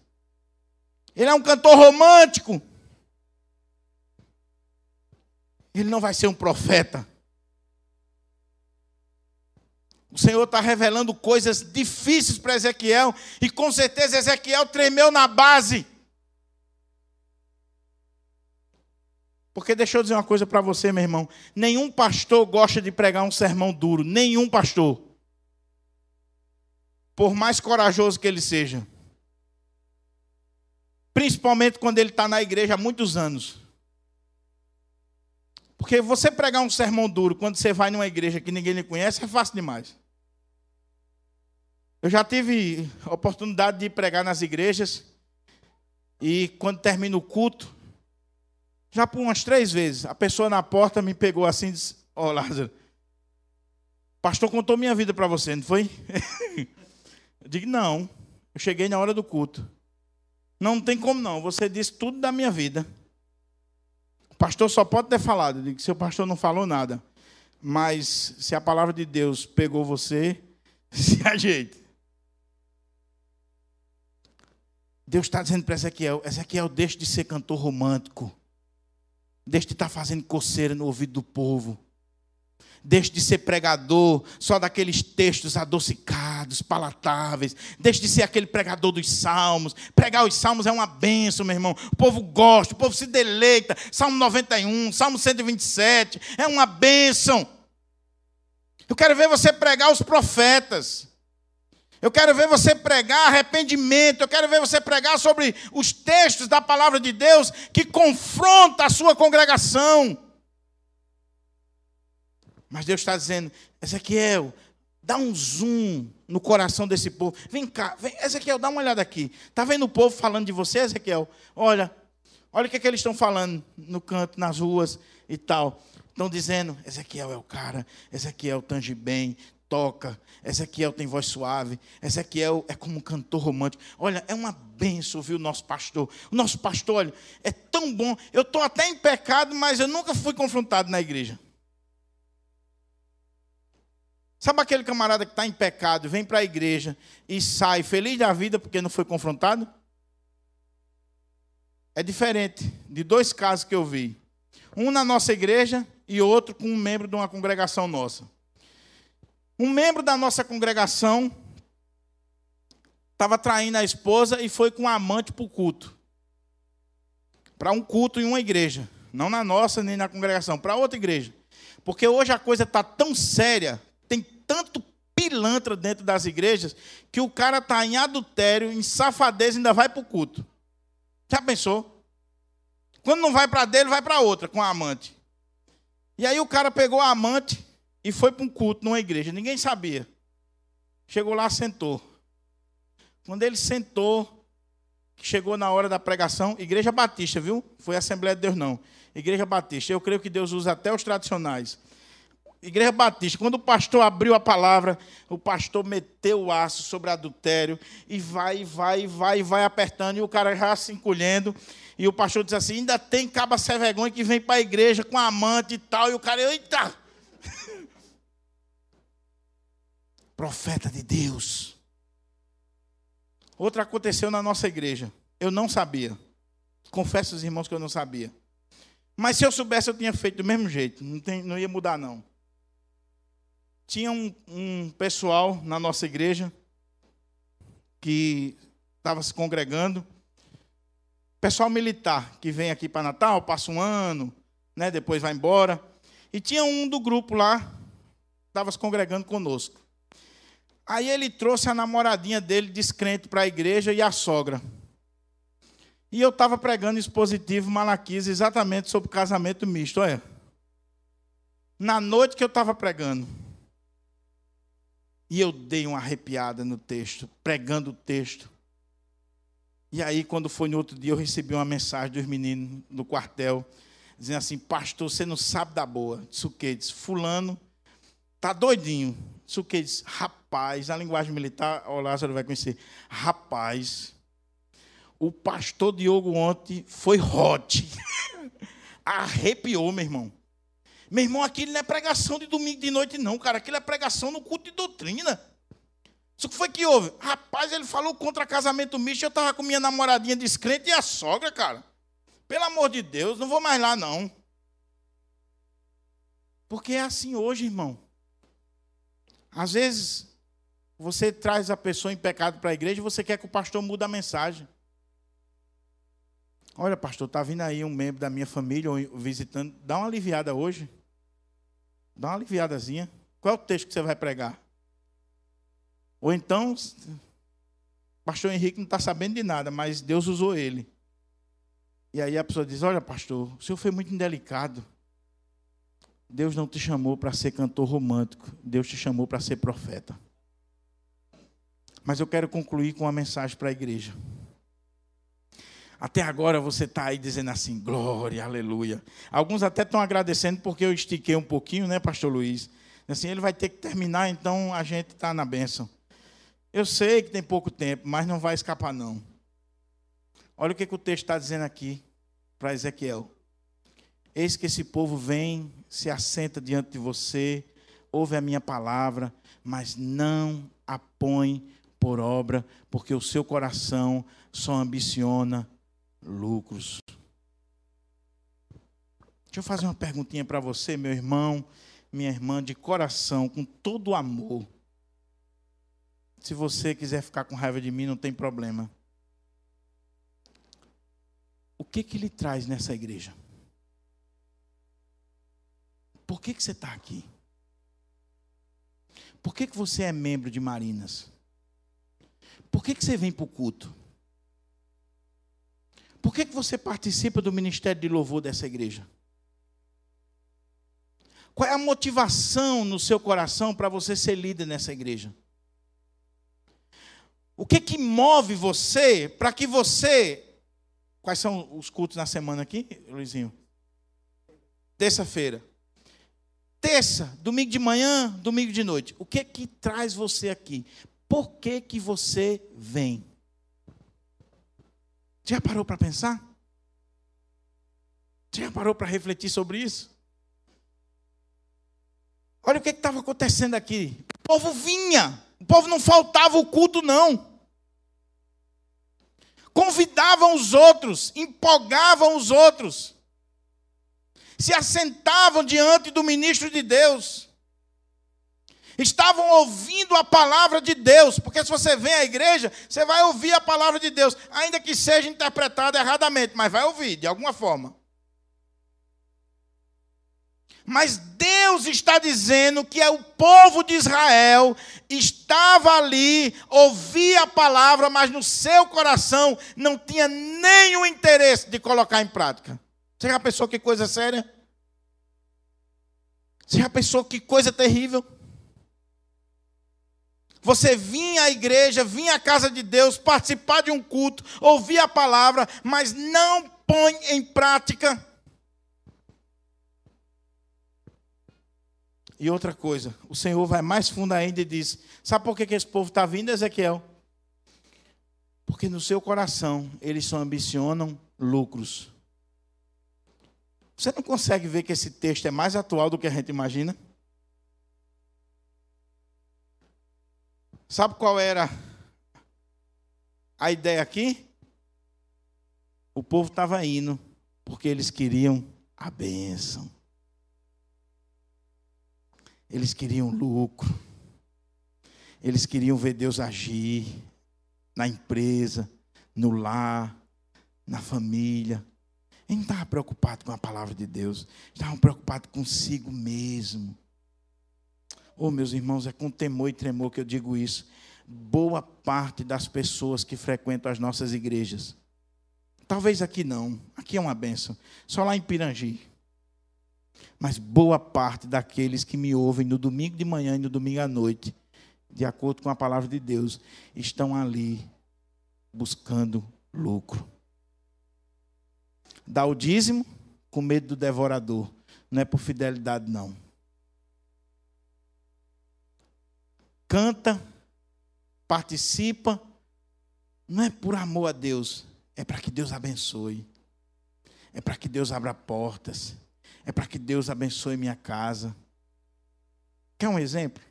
Ele é um cantor romântico. Ele não vai ser um profeta. O Senhor está revelando coisas difíceis para Ezequiel, e com certeza Ezequiel tremeu na base. Porque deixa eu dizer uma coisa para você, meu irmão: nenhum pastor gosta de pregar um sermão duro, nenhum pastor. Por mais corajoso que ele seja. Principalmente quando ele está na igreja há muitos anos. Porque você pregar um sermão duro quando você vai numa igreja que ninguém lhe conhece é fácil demais. Eu já tive oportunidade de pregar nas igrejas e quando termina o culto, já por umas três vezes, a pessoa na porta me pegou assim e disse: Ó, oh, Lázaro, o pastor contou minha vida para você, não foi? eu digo: Não, eu cheguei na hora do culto. Não, não tem como não, você disse tudo da minha vida. Pastor só pode ter falado. Eu Seu pastor não falou nada. Mas se a palavra de Deus pegou você, se ajeite. Deus está dizendo para Ezequiel: Ezequiel, deixe de ser cantor romântico. Deixe de estar tá fazendo coceira no ouvido do povo. Deixe de ser pregador só daqueles textos adocicados, palatáveis. Deixe de ser aquele pregador dos salmos. Pregar os salmos é uma benção, meu irmão. O povo gosta, o povo se deleita. Salmo 91, Salmo 127, é uma benção. Eu quero ver você pregar os profetas. Eu quero ver você pregar arrependimento. Eu quero ver você pregar sobre os textos da palavra de Deus que confronta a sua congregação. Mas Deus está dizendo, Ezequiel, dá um zoom no coração desse povo. Vem cá, vem, Ezequiel, dá uma olhada aqui. Está vendo o povo falando de você, Ezequiel? Olha, olha o que, é que eles estão falando no canto, nas ruas e tal. Estão dizendo, Ezequiel é o cara, Ezequiel tange bem, toca. Ezequiel tem voz suave. Ezequiel é como um cantor romântico. Olha, é uma benção ouvir o nosso pastor. O nosso pastor, olha, é tão bom. Eu estou até em pecado, mas eu nunca fui confrontado na igreja. Sabe aquele camarada que está em pecado, vem para a igreja e sai feliz da vida porque não foi confrontado? É diferente de dois casos que eu vi. Um na nossa igreja e outro com um membro de uma congregação nossa. Um membro da nossa congregação estava traindo a esposa e foi com a amante para o culto. Para um culto em uma igreja. Não na nossa nem na congregação, para outra igreja. Porque hoje a coisa está tão séria, tanto pilantra dentro das igrejas, que o cara está em adultério, em safadeza e ainda vai para o culto. Já pensou? Quando não vai para dele, vai para outra, com a amante. E aí o cara pegou a amante e foi para um culto numa igreja. Ninguém sabia. Chegou lá, sentou. Quando ele sentou, chegou na hora da pregação, igreja batista, viu? Foi Assembleia de Deus, não. Igreja batista. Eu creio que Deus usa até os tradicionais. Igreja Batista, quando o pastor abriu a palavra, o pastor meteu o aço sobre adultério e vai, vai, vai, vai apertando, e o cara já se encolhendo. E o pastor diz assim: ainda tem caba sem vergonha que vem para a igreja com amante e tal. E o cara, eita! Profeta de Deus. Outra aconteceu na nossa igreja. Eu não sabia. Confesso aos irmãos que eu não sabia. Mas se eu soubesse, eu tinha feito do mesmo jeito. Não, tem, não ia mudar, não. Tinha um, um pessoal na nossa igreja que estava se congregando. Pessoal militar que vem aqui para Natal, passa um ano, né, depois vai embora. E tinha um do grupo lá, estava se congregando conosco. Aí ele trouxe a namoradinha dele, descrente, para a igreja e a sogra. E eu estava pregando expositivo Malaquias exatamente sobre casamento misto. Olha. Na noite que eu estava pregando. E eu dei uma arrepiada no texto, pregando o texto. E aí, quando foi no outro dia, eu recebi uma mensagem dos meninos no quartel, dizendo assim: Pastor, você não sabe da boa. Disse? Disse: Fulano tá doidinho. Disse? Disse: Rapaz, a linguagem militar, o Lázaro vai conhecer. Rapaz, o pastor Diogo ontem foi hot. Arrepiou, meu irmão. Meu irmão, aquilo não é pregação de domingo de noite, não, cara. Aquilo é pregação no culto de doutrina. Isso que foi que houve? Rapaz, ele falou contra casamento misto. Eu estava com minha namoradinha descrente e a sogra, cara. Pelo amor de Deus, não vou mais lá, não. Porque é assim hoje, irmão. Às vezes, você traz a pessoa em pecado para a igreja e você quer que o pastor mude a mensagem. Olha, pastor, está vindo aí um membro da minha família visitando. Dá uma aliviada hoje. Dá uma aliviadazinha. Qual é o texto que você vai pregar? Ou então, pastor Henrique não está sabendo de nada, mas Deus usou ele. E aí a pessoa diz: Olha, pastor, o senhor foi muito indelicado. Deus não te chamou para ser cantor romântico, Deus te chamou para ser profeta. Mas eu quero concluir com uma mensagem para a igreja. Até agora você está aí dizendo assim, glória, aleluia. Alguns até estão agradecendo porque eu estiquei um pouquinho, né, pastor Luiz? Assim, ele vai ter que terminar, então a gente está na bênção. Eu sei que tem pouco tempo, mas não vai escapar, não. Olha o que, que o texto está dizendo aqui para Ezequiel. Eis que esse povo vem, se assenta diante de você, ouve a minha palavra, mas não a põe por obra, porque o seu coração só ambiciona lucros. Deixa eu fazer uma perguntinha para você, meu irmão, minha irmã, de coração, com todo o amor. Se você quiser ficar com raiva de mim, não tem problema. O que que ele traz nessa igreja? Por que, que você está aqui? Por que, que você é membro de Marinas? Por que, que você vem para o culto? Por que, que você participa do ministério de louvor dessa igreja? Qual é a motivação no seu coração para você ser líder nessa igreja? O que que move você para que você. Quais são os cultos na semana aqui, Luizinho? Terça-feira. Terça, domingo de manhã, domingo de noite. O que que traz você aqui? Por que que você vem? Já parou para pensar? Já parou para refletir sobre isso? Olha o que estava acontecendo aqui. O povo vinha, o povo não faltava o culto, não. Convidavam os outros, empolgavam os outros, se assentavam diante do ministro de Deus estavam ouvindo a palavra de Deus, porque se você vem à igreja, você vai ouvir a palavra de Deus, ainda que seja interpretada erradamente, mas vai ouvir de alguma forma. Mas Deus está dizendo que é o povo de Israel estava ali, ouvia a palavra, mas no seu coração não tinha nenhum interesse de colocar em prática. Você já pensou que coisa séria? Você já pensou que coisa terrível? Você vinha à igreja, vinha à casa de Deus, participar de um culto, ouvir a palavra, mas não põe em prática. E outra coisa, o Senhor vai mais fundo ainda e diz: Sabe por que, que esse povo está vindo, Ezequiel? Porque no seu coração eles só ambicionam lucros. Você não consegue ver que esse texto é mais atual do que a gente imagina? Sabe qual era a ideia aqui? O povo estava indo porque eles queriam a bênção. Eles queriam lucro. Eles queriam ver Deus agir na empresa, no lar, na família. Ele não estava preocupado com a palavra de Deus, estavam preocupados consigo mesmo. Oh, meus irmãos, é com temor e tremor que eu digo isso. Boa parte das pessoas que frequentam as nossas igrejas, talvez aqui não, aqui é uma benção, só lá em Pirangi. Mas boa parte daqueles que me ouvem no domingo de manhã e no domingo à noite, de acordo com a palavra de Deus, estão ali buscando lucro. Dá o dízimo com medo do devorador, não é por fidelidade, não. Canta, participa, não é por amor a Deus, é para que Deus abençoe, é para que Deus abra portas é para que Deus abençoe minha casa. Quer um exemplo?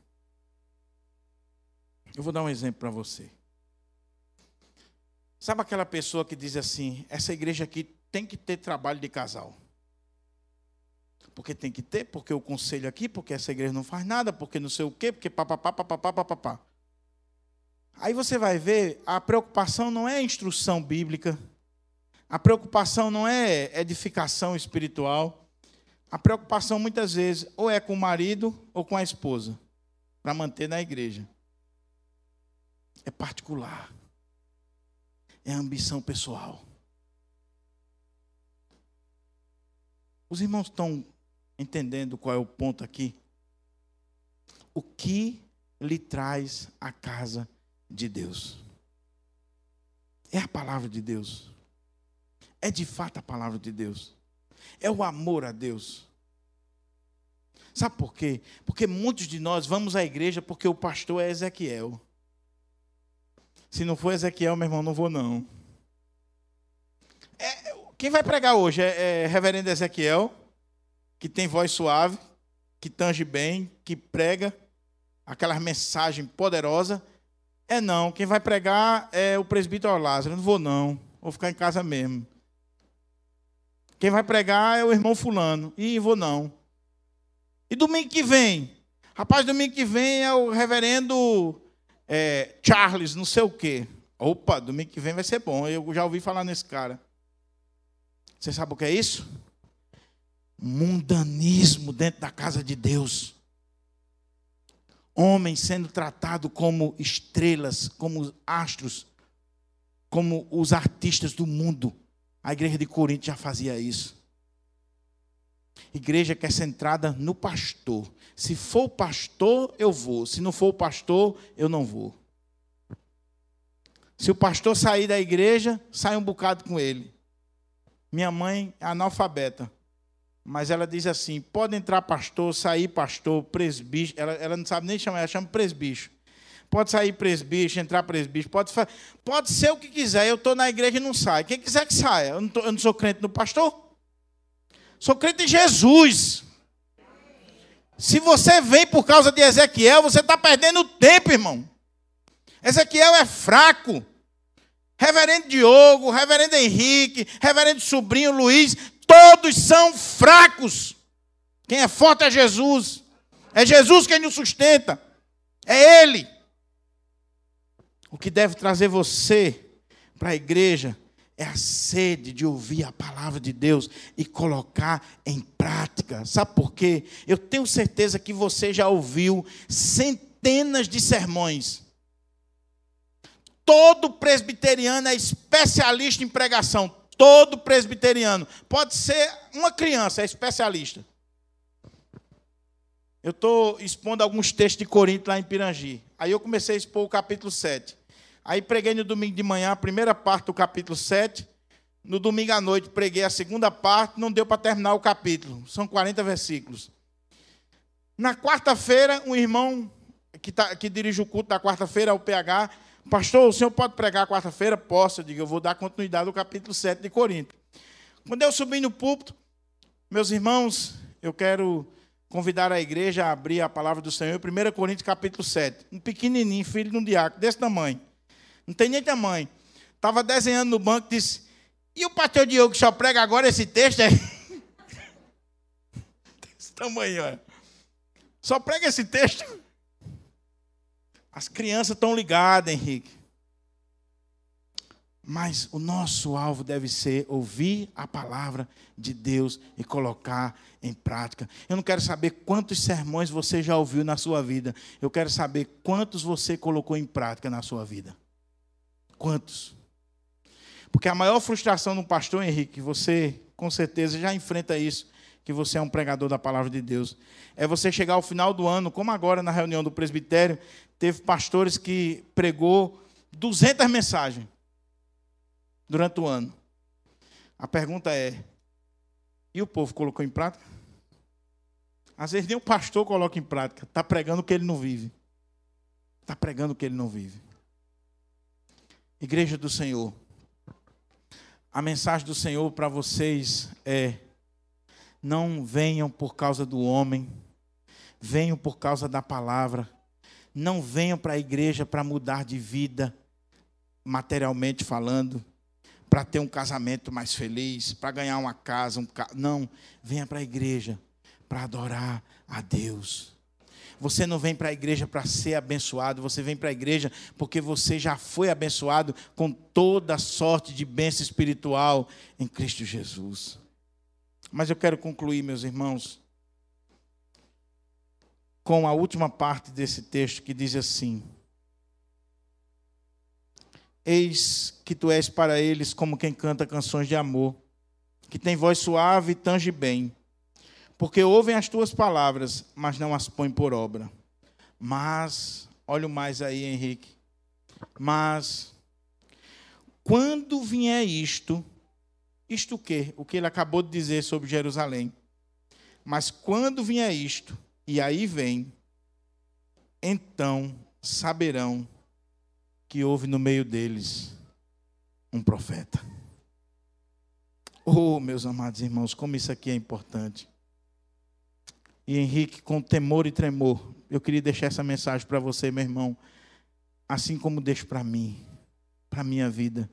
Eu vou dar um exemplo para você. Sabe aquela pessoa que diz assim: essa igreja aqui tem que ter trabalho de casal? Porque tem que ter, porque o conselho aqui, porque essa igreja não faz nada, porque não sei o quê, porque papapá, papapá, papapá. Aí você vai ver, a preocupação não é instrução bíblica, a preocupação não é edificação espiritual, a preocupação muitas vezes ou é com o marido ou com a esposa, para manter na igreja. É particular. É ambição pessoal. Os irmãos estão entendendo qual é o ponto aqui? O que lhe traz a casa de Deus? É a palavra de Deus. É de fato a palavra de Deus é o amor a Deus. Sabe por quê? Porque muitos de nós vamos à igreja porque o pastor é Ezequiel. Se não for Ezequiel, meu irmão, não vou não. É, quem vai pregar hoje é, é Reverendo Ezequiel, que tem voz suave, que tange bem, que prega aquelas mensagens poderosas. É não, quem vai pregar é o presbítero Lázaro. não vou não, vou ficar em casa mesmo. Quem vai pregar é o irmão fulano. E vou não. E domingo que vem? Rapaz, domingo que vem é o reverendo é, Charles, não sei o quê. Opa, domingo que vem vai ser bom. Eu já ouvi falar nesse cara. Você sabe o que é isso? Mundanismo dentro da casa de Deus. Homens sendo tratados como estrelas, como astros, como os artistas do mundo. A igreja de Corinto já fazia isso. Igreja que é centrada no pastor. Se for o pastor, eu vou. Se não for o pastor, eu não vou. Se o pastor sair da igreja, sai um bocado com ele. Minha mãe é analfabeta. Mas ela diz assim: pode entrar pastor, sair pastor, presbítero. Ela, ela não sabe nem chamar, ela chama presbítero. Pode sair presbítero, entrar presbítero, pode, pode ser o que quiser. Eu estou na igreja e não sai. Quem quiser que saia. Eu não, tô, eu não sou crente no pastor. Sou crente em Jesus. Se você vem por causa de Ezequiel, você está perdendo tempo, irmão. Ezequiel é fraco. Reverendo Diogo, Reverendo Henrique, Reverendo Sobrinho Luiz, todos são fracos. Quem é forte é Jesus. É Jesus quem nos sustenta. É Ele. O que deve trazer você para a igreja é a sede de ouvir a palavra de Deus e colocar em prática. Sabe por quê? Eu tenho certeza que você já ouviu centenas de sermões. Todo presbiteriano é especialista em pregação. Todo presbiteriano. Pode ser uma criança, é especialista. Eu estou expondo alguns textos de Corinto lá em Pirangi. Aí eu comecei a expor o capítulo 7. Aí preguei no domingo de manhã a primeira parte do capítulo 7. No domingo à noite preguei a segunda parte, não deu para terminar o capítulo. São 40 versículos. Na quarta-feira, um irmão que, tá, que dirige o culto da quarta-feira, o PH, pastor, o senhor pode pregar quarta-feira? Posso. Eu digo, eu vou dar continuidade ao capítulo 7 de Corinto. Quando eu subi no púlpito, meus irmãos, eu quero convidar a igreja a abrir a palavra do Senhor, 1 Coríntios capítulo 7. Um pequenininho, filho de um diácono, desse tamanho. Não tem nem tamanho. Estava desenhando no banco e disse: E o pastor Diogo que só prega agora esse texto aí? Desse tamanho, olha. Só prega esse texto. As crianças estão ligadas, Henrique. Mas o nosso alvo deve ser ouvir a palavra de Deus e colocar em prática. Eu não quero saber quantos sermões você já ouviu na sua vida. Eu quero saber quantos você colocou em prática na sua vida. Quantos? Porque a maior frustração do pastor Henrique, você com certeza já enfrenta isso, que você é um pregador da palavra de Deus. É você chegar ao final do ano, como agora na reunião do presbitério, teve pastores que pregou 200 mensagens durante o ano. A pergunta é: e o povo colocou em prática? Às vezes nem o pastor coloca em prática, está pregando o que ele não vive. Está pregando o que ele não vive. Igreja do Senhor, a mensagem do Senhor para vocês é: não venham por causa do homem, venham por causa da palavra. Não venham para a igreja para mudar de vida, materialmente falando para ter um casamento mais feliz, para ganhar uma casa, um ca... não, venha para a igreja para adorar a Deus. Você não vem para a igreja para ser abençoado, você vem para a igreja porque você já foi abençoado com toda sorte de bênção espiritual em Cristo Jesus. Mas eu quero concluir, meus irmãos, com a última parte desse texto que diz assim: Eis que tu és para eles como quem canta canções de amor, que tem voz suave e tange bem, porque ouvem as tuas palavras, mas não as põem por obra. Mas, olha mais aí, Henrique. Mas, quando vier isto, isto o quê? O que ele acabou de dizer sobre Jerusalém. Mas quando vier isto, e aí vem, então saberão que houve no meio deles um profeta. Oh, meus amados irmãos, como isso aqui é importante. E Henrique, com temor e tremor, eu queria deixar essa mensagem para você, meu irmão, assim como deixo para mim, para a minha vida.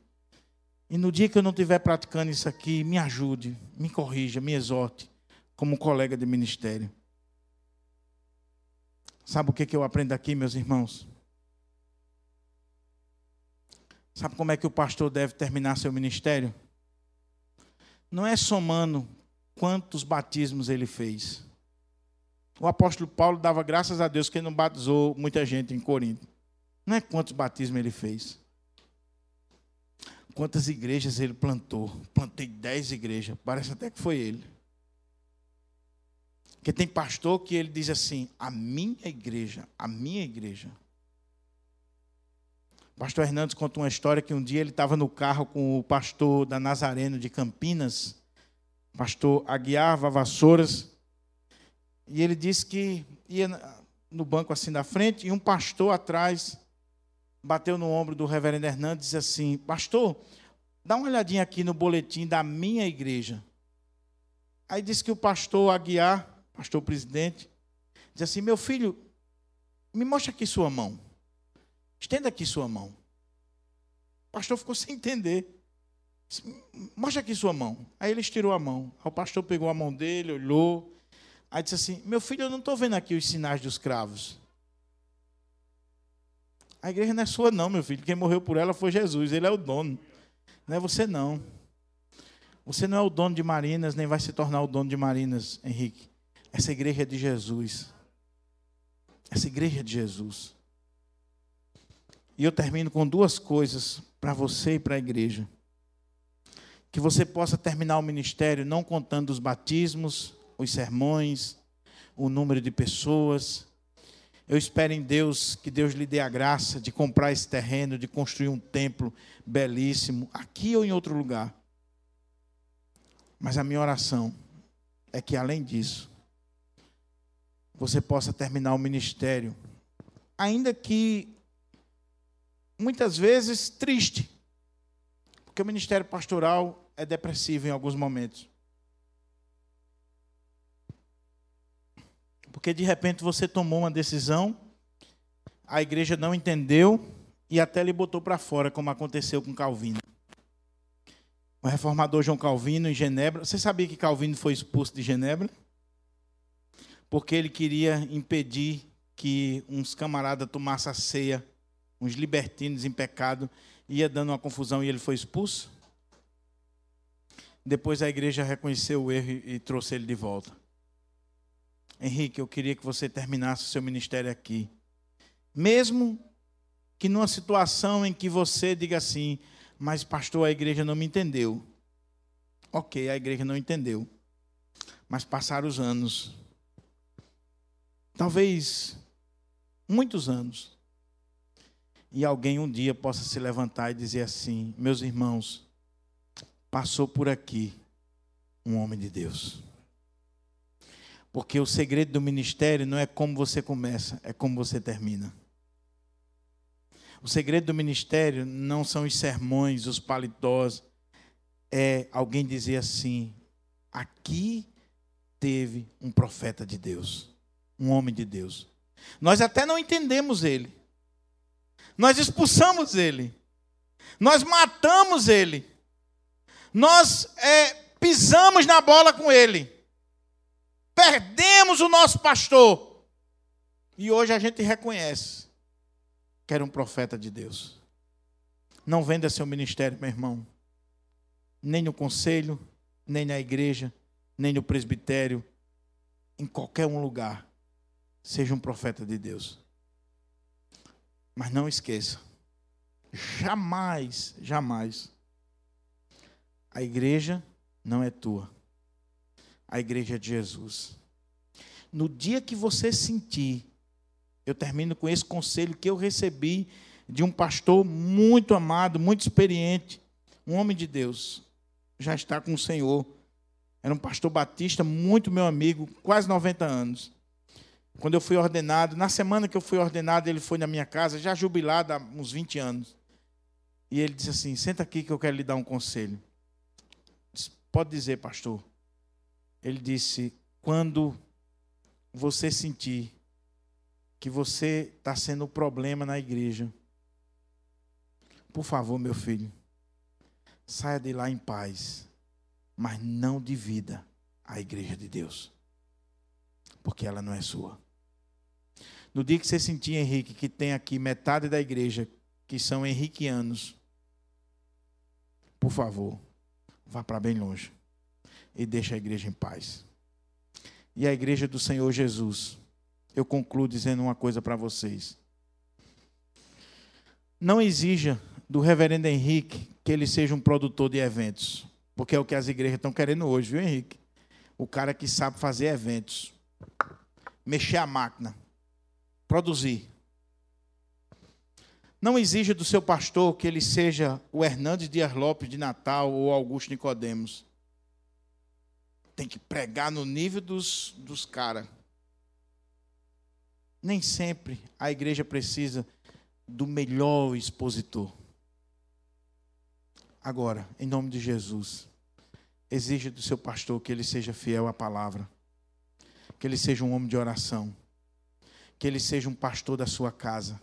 E no dia que eu não estiver praticando isso aqui, me ajude, me corrija, me exorte, como colega de ministério. Sabe o que eu aprendo aqui, meus irmãos? Sabe como é que o pastor deve terminar seu ministério? Não é somando quantos batismos ele fez. O apóstolo Paulo dava graças a Deus que ele não batizou muita gente em Corinto. Não é quantos batismos ele fez. Quantas igrejas ele plantou. Plantei dez igrejas. Parece até que foi ele. Porque tem pastor que ele diz assim: a minha igreja, a minha igreja. O pastor Hernandes conta uma história que um dia ele estava no carro com o pastor da Nazareno de Campinas, pastor Aguiar Vavassouras, e ele disse que ia no banco assim da frente e um pastor atrás bateu no ombro do reverendo Hernandes e disse assim: Pastor, dá uma olhadinha aqui no boletim da minha igreja. Aí disse que o pastor Aguiar, pastor presidente, disse assim: Meu filho, me mostra aqui sua mão. Estenda aqui sua mão. O pastor ficou sem entender. Mostra aqui sua mão. Aí ele estirou a mão. Aí o pastor pegou a mão dele, olhou. Aí disse assim: Meu filho, eu não estou vendo aqui os sinais dos cravos. A igreja não é sua, não, meu filho. Quem morreu por ela foi Jesus. Ele é o dono. Não é você, não. Você não é o dono de Marinas, nem vai se tornar o dono de Marinas, Henrique. Essa igreja é de Jesus. Essa igreja é de Jesus. E eu termino com duas coisas para você e para a igreja. Que você possa terminar o ministério não contando os batismos, os sermões, o número de pessoas. Eu espero em Deus que Deus lhe dê a graça de comprar esse terreno, de construir um templo belíssimo, aqui ou em outro lugar. Mas a minha oração é que, além disso, você possa terminar o ministério, ainda que muitas vezes triste, porque o ministério pastoral é depressivo em alguns momentos. Porque de repente você tomou uma decisão, a igreja não entendeu e até lhe botou para fora, como aconteceu com Calvino. O reformador João Calvino em Genebra. Você sabia que Calvino foi expulso de Genebra? Porque ele queria impedir que uns camaradas tomassem a ceia, uns libertinos em pecado, ia dando uma confusão e ele foi expulso. Depois a igreja reconheceu o erro e trouxe ele de volta. Henrique, eu queria que você terminasse o seu ministério aqui. Mesmo que numa situação em que você diga assim, mas pastor, a igreja não me entendeu. Ok, a igreja não entendeu. Mas passaram os anos. Talvez muitos anos. E alguém um dia possa se levantar e dizer assim: Meus irmãos, passou por aqui um homem de Deus. Porque o segredo do ministério não é como você começa, é como você termina. O segredo do ministério não são os sermões, os paletós, é alguém dizer assim: aqui teve um profeta de Deus, um homem de Deus. Nós até não entendemos ele, nós expulsamos ele, nós matamos ele, nós é, pisamos na bola com ele, perdemos o nosso pastor, e hoje a gente reconhece que era um profeta de Deus. Não venda seu ministério, meu irmão, nem no conselho, nem na igreja, nem no presbitério, em qualquer um lugar. Seja um profeta de Deus. Mas não esqueça, jamais, jamais, a igreja não é tua. A igreja é de Jesus. No dia que você sentir, eu termino com esse conselho que eu recebi de um pastor muito amado, muito experiente, um homem de Deus, já está com o Senhor. Era um pastor batista, muito meu amigo, quase 90 anos. Quando eu fui ordenado, na semana que eu fui ordenado, ele foi na minha casa, já jubilado há uns 20 anos. E ele disse assim: Senta aqui que eu quero lhe dar um conselho. Disse, Pode dizer, pastor. Ele disse: Quando você sentir que você está sendo o um problema na igreja, por favor, meu filho, saia de lá em paz, mas não divida a igreja de Deus, porque ela não é sua. No dia que você sentir, Henrique, que tem aqui metade da igreja que são henriquianos, por favor, vá para bem longe e deixe a igreja em paz. E a igreja do Senhor Jesus, eu concluo dizendo uma coisa para vocês. Não exija do reverendo Henrique que ele seja um produtor de eventos, porque é o que as igrejas estão querendo hoje, viu, Henrique? O cara que sabe fazer eventos, mexer a máquina, produzir. Não exija do seu pastor que ele seja o Hernandes Dias Lopes de Natal ou Augusto Nicodemos. Tem que pregar no nível dos, dos caras. Nem sempre a igreja precisa do melhor expositor. Agora, em nome de Jesus, exija do seu pastor que ele seja fiel à palavra, que ele seja um homem de oração, que ele seja um pastor da sua casa,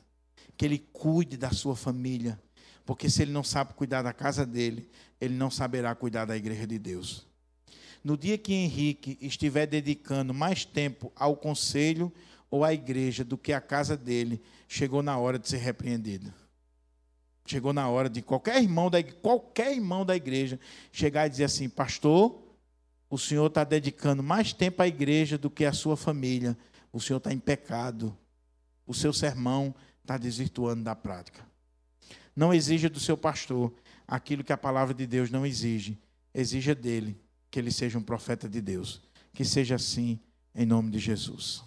que ele cuide da sua família, porque se ele não sabe cuidar da casa dele, ele não saberá cuidar da igreja de Deus. No dia que Henrique estiver dedicando mais tempo ao conselho ou à igreja do que à casa dele, chegou na hora de ser repreendido. Chegou na hora de qualquer irmão da, qualquer irmão da igreja chegar e dizer assim: Pastor, o senhor está dedicando mais tempo à igreja do que à sua família. O senhor está em pecado. O seu sermão está desvirtuando da prática. Não exija do seu pastor aquilo que a palavra de Deus não exige. Exija dele que ele seja um profeta de Deus. Que seja assim, em nome de Jesus.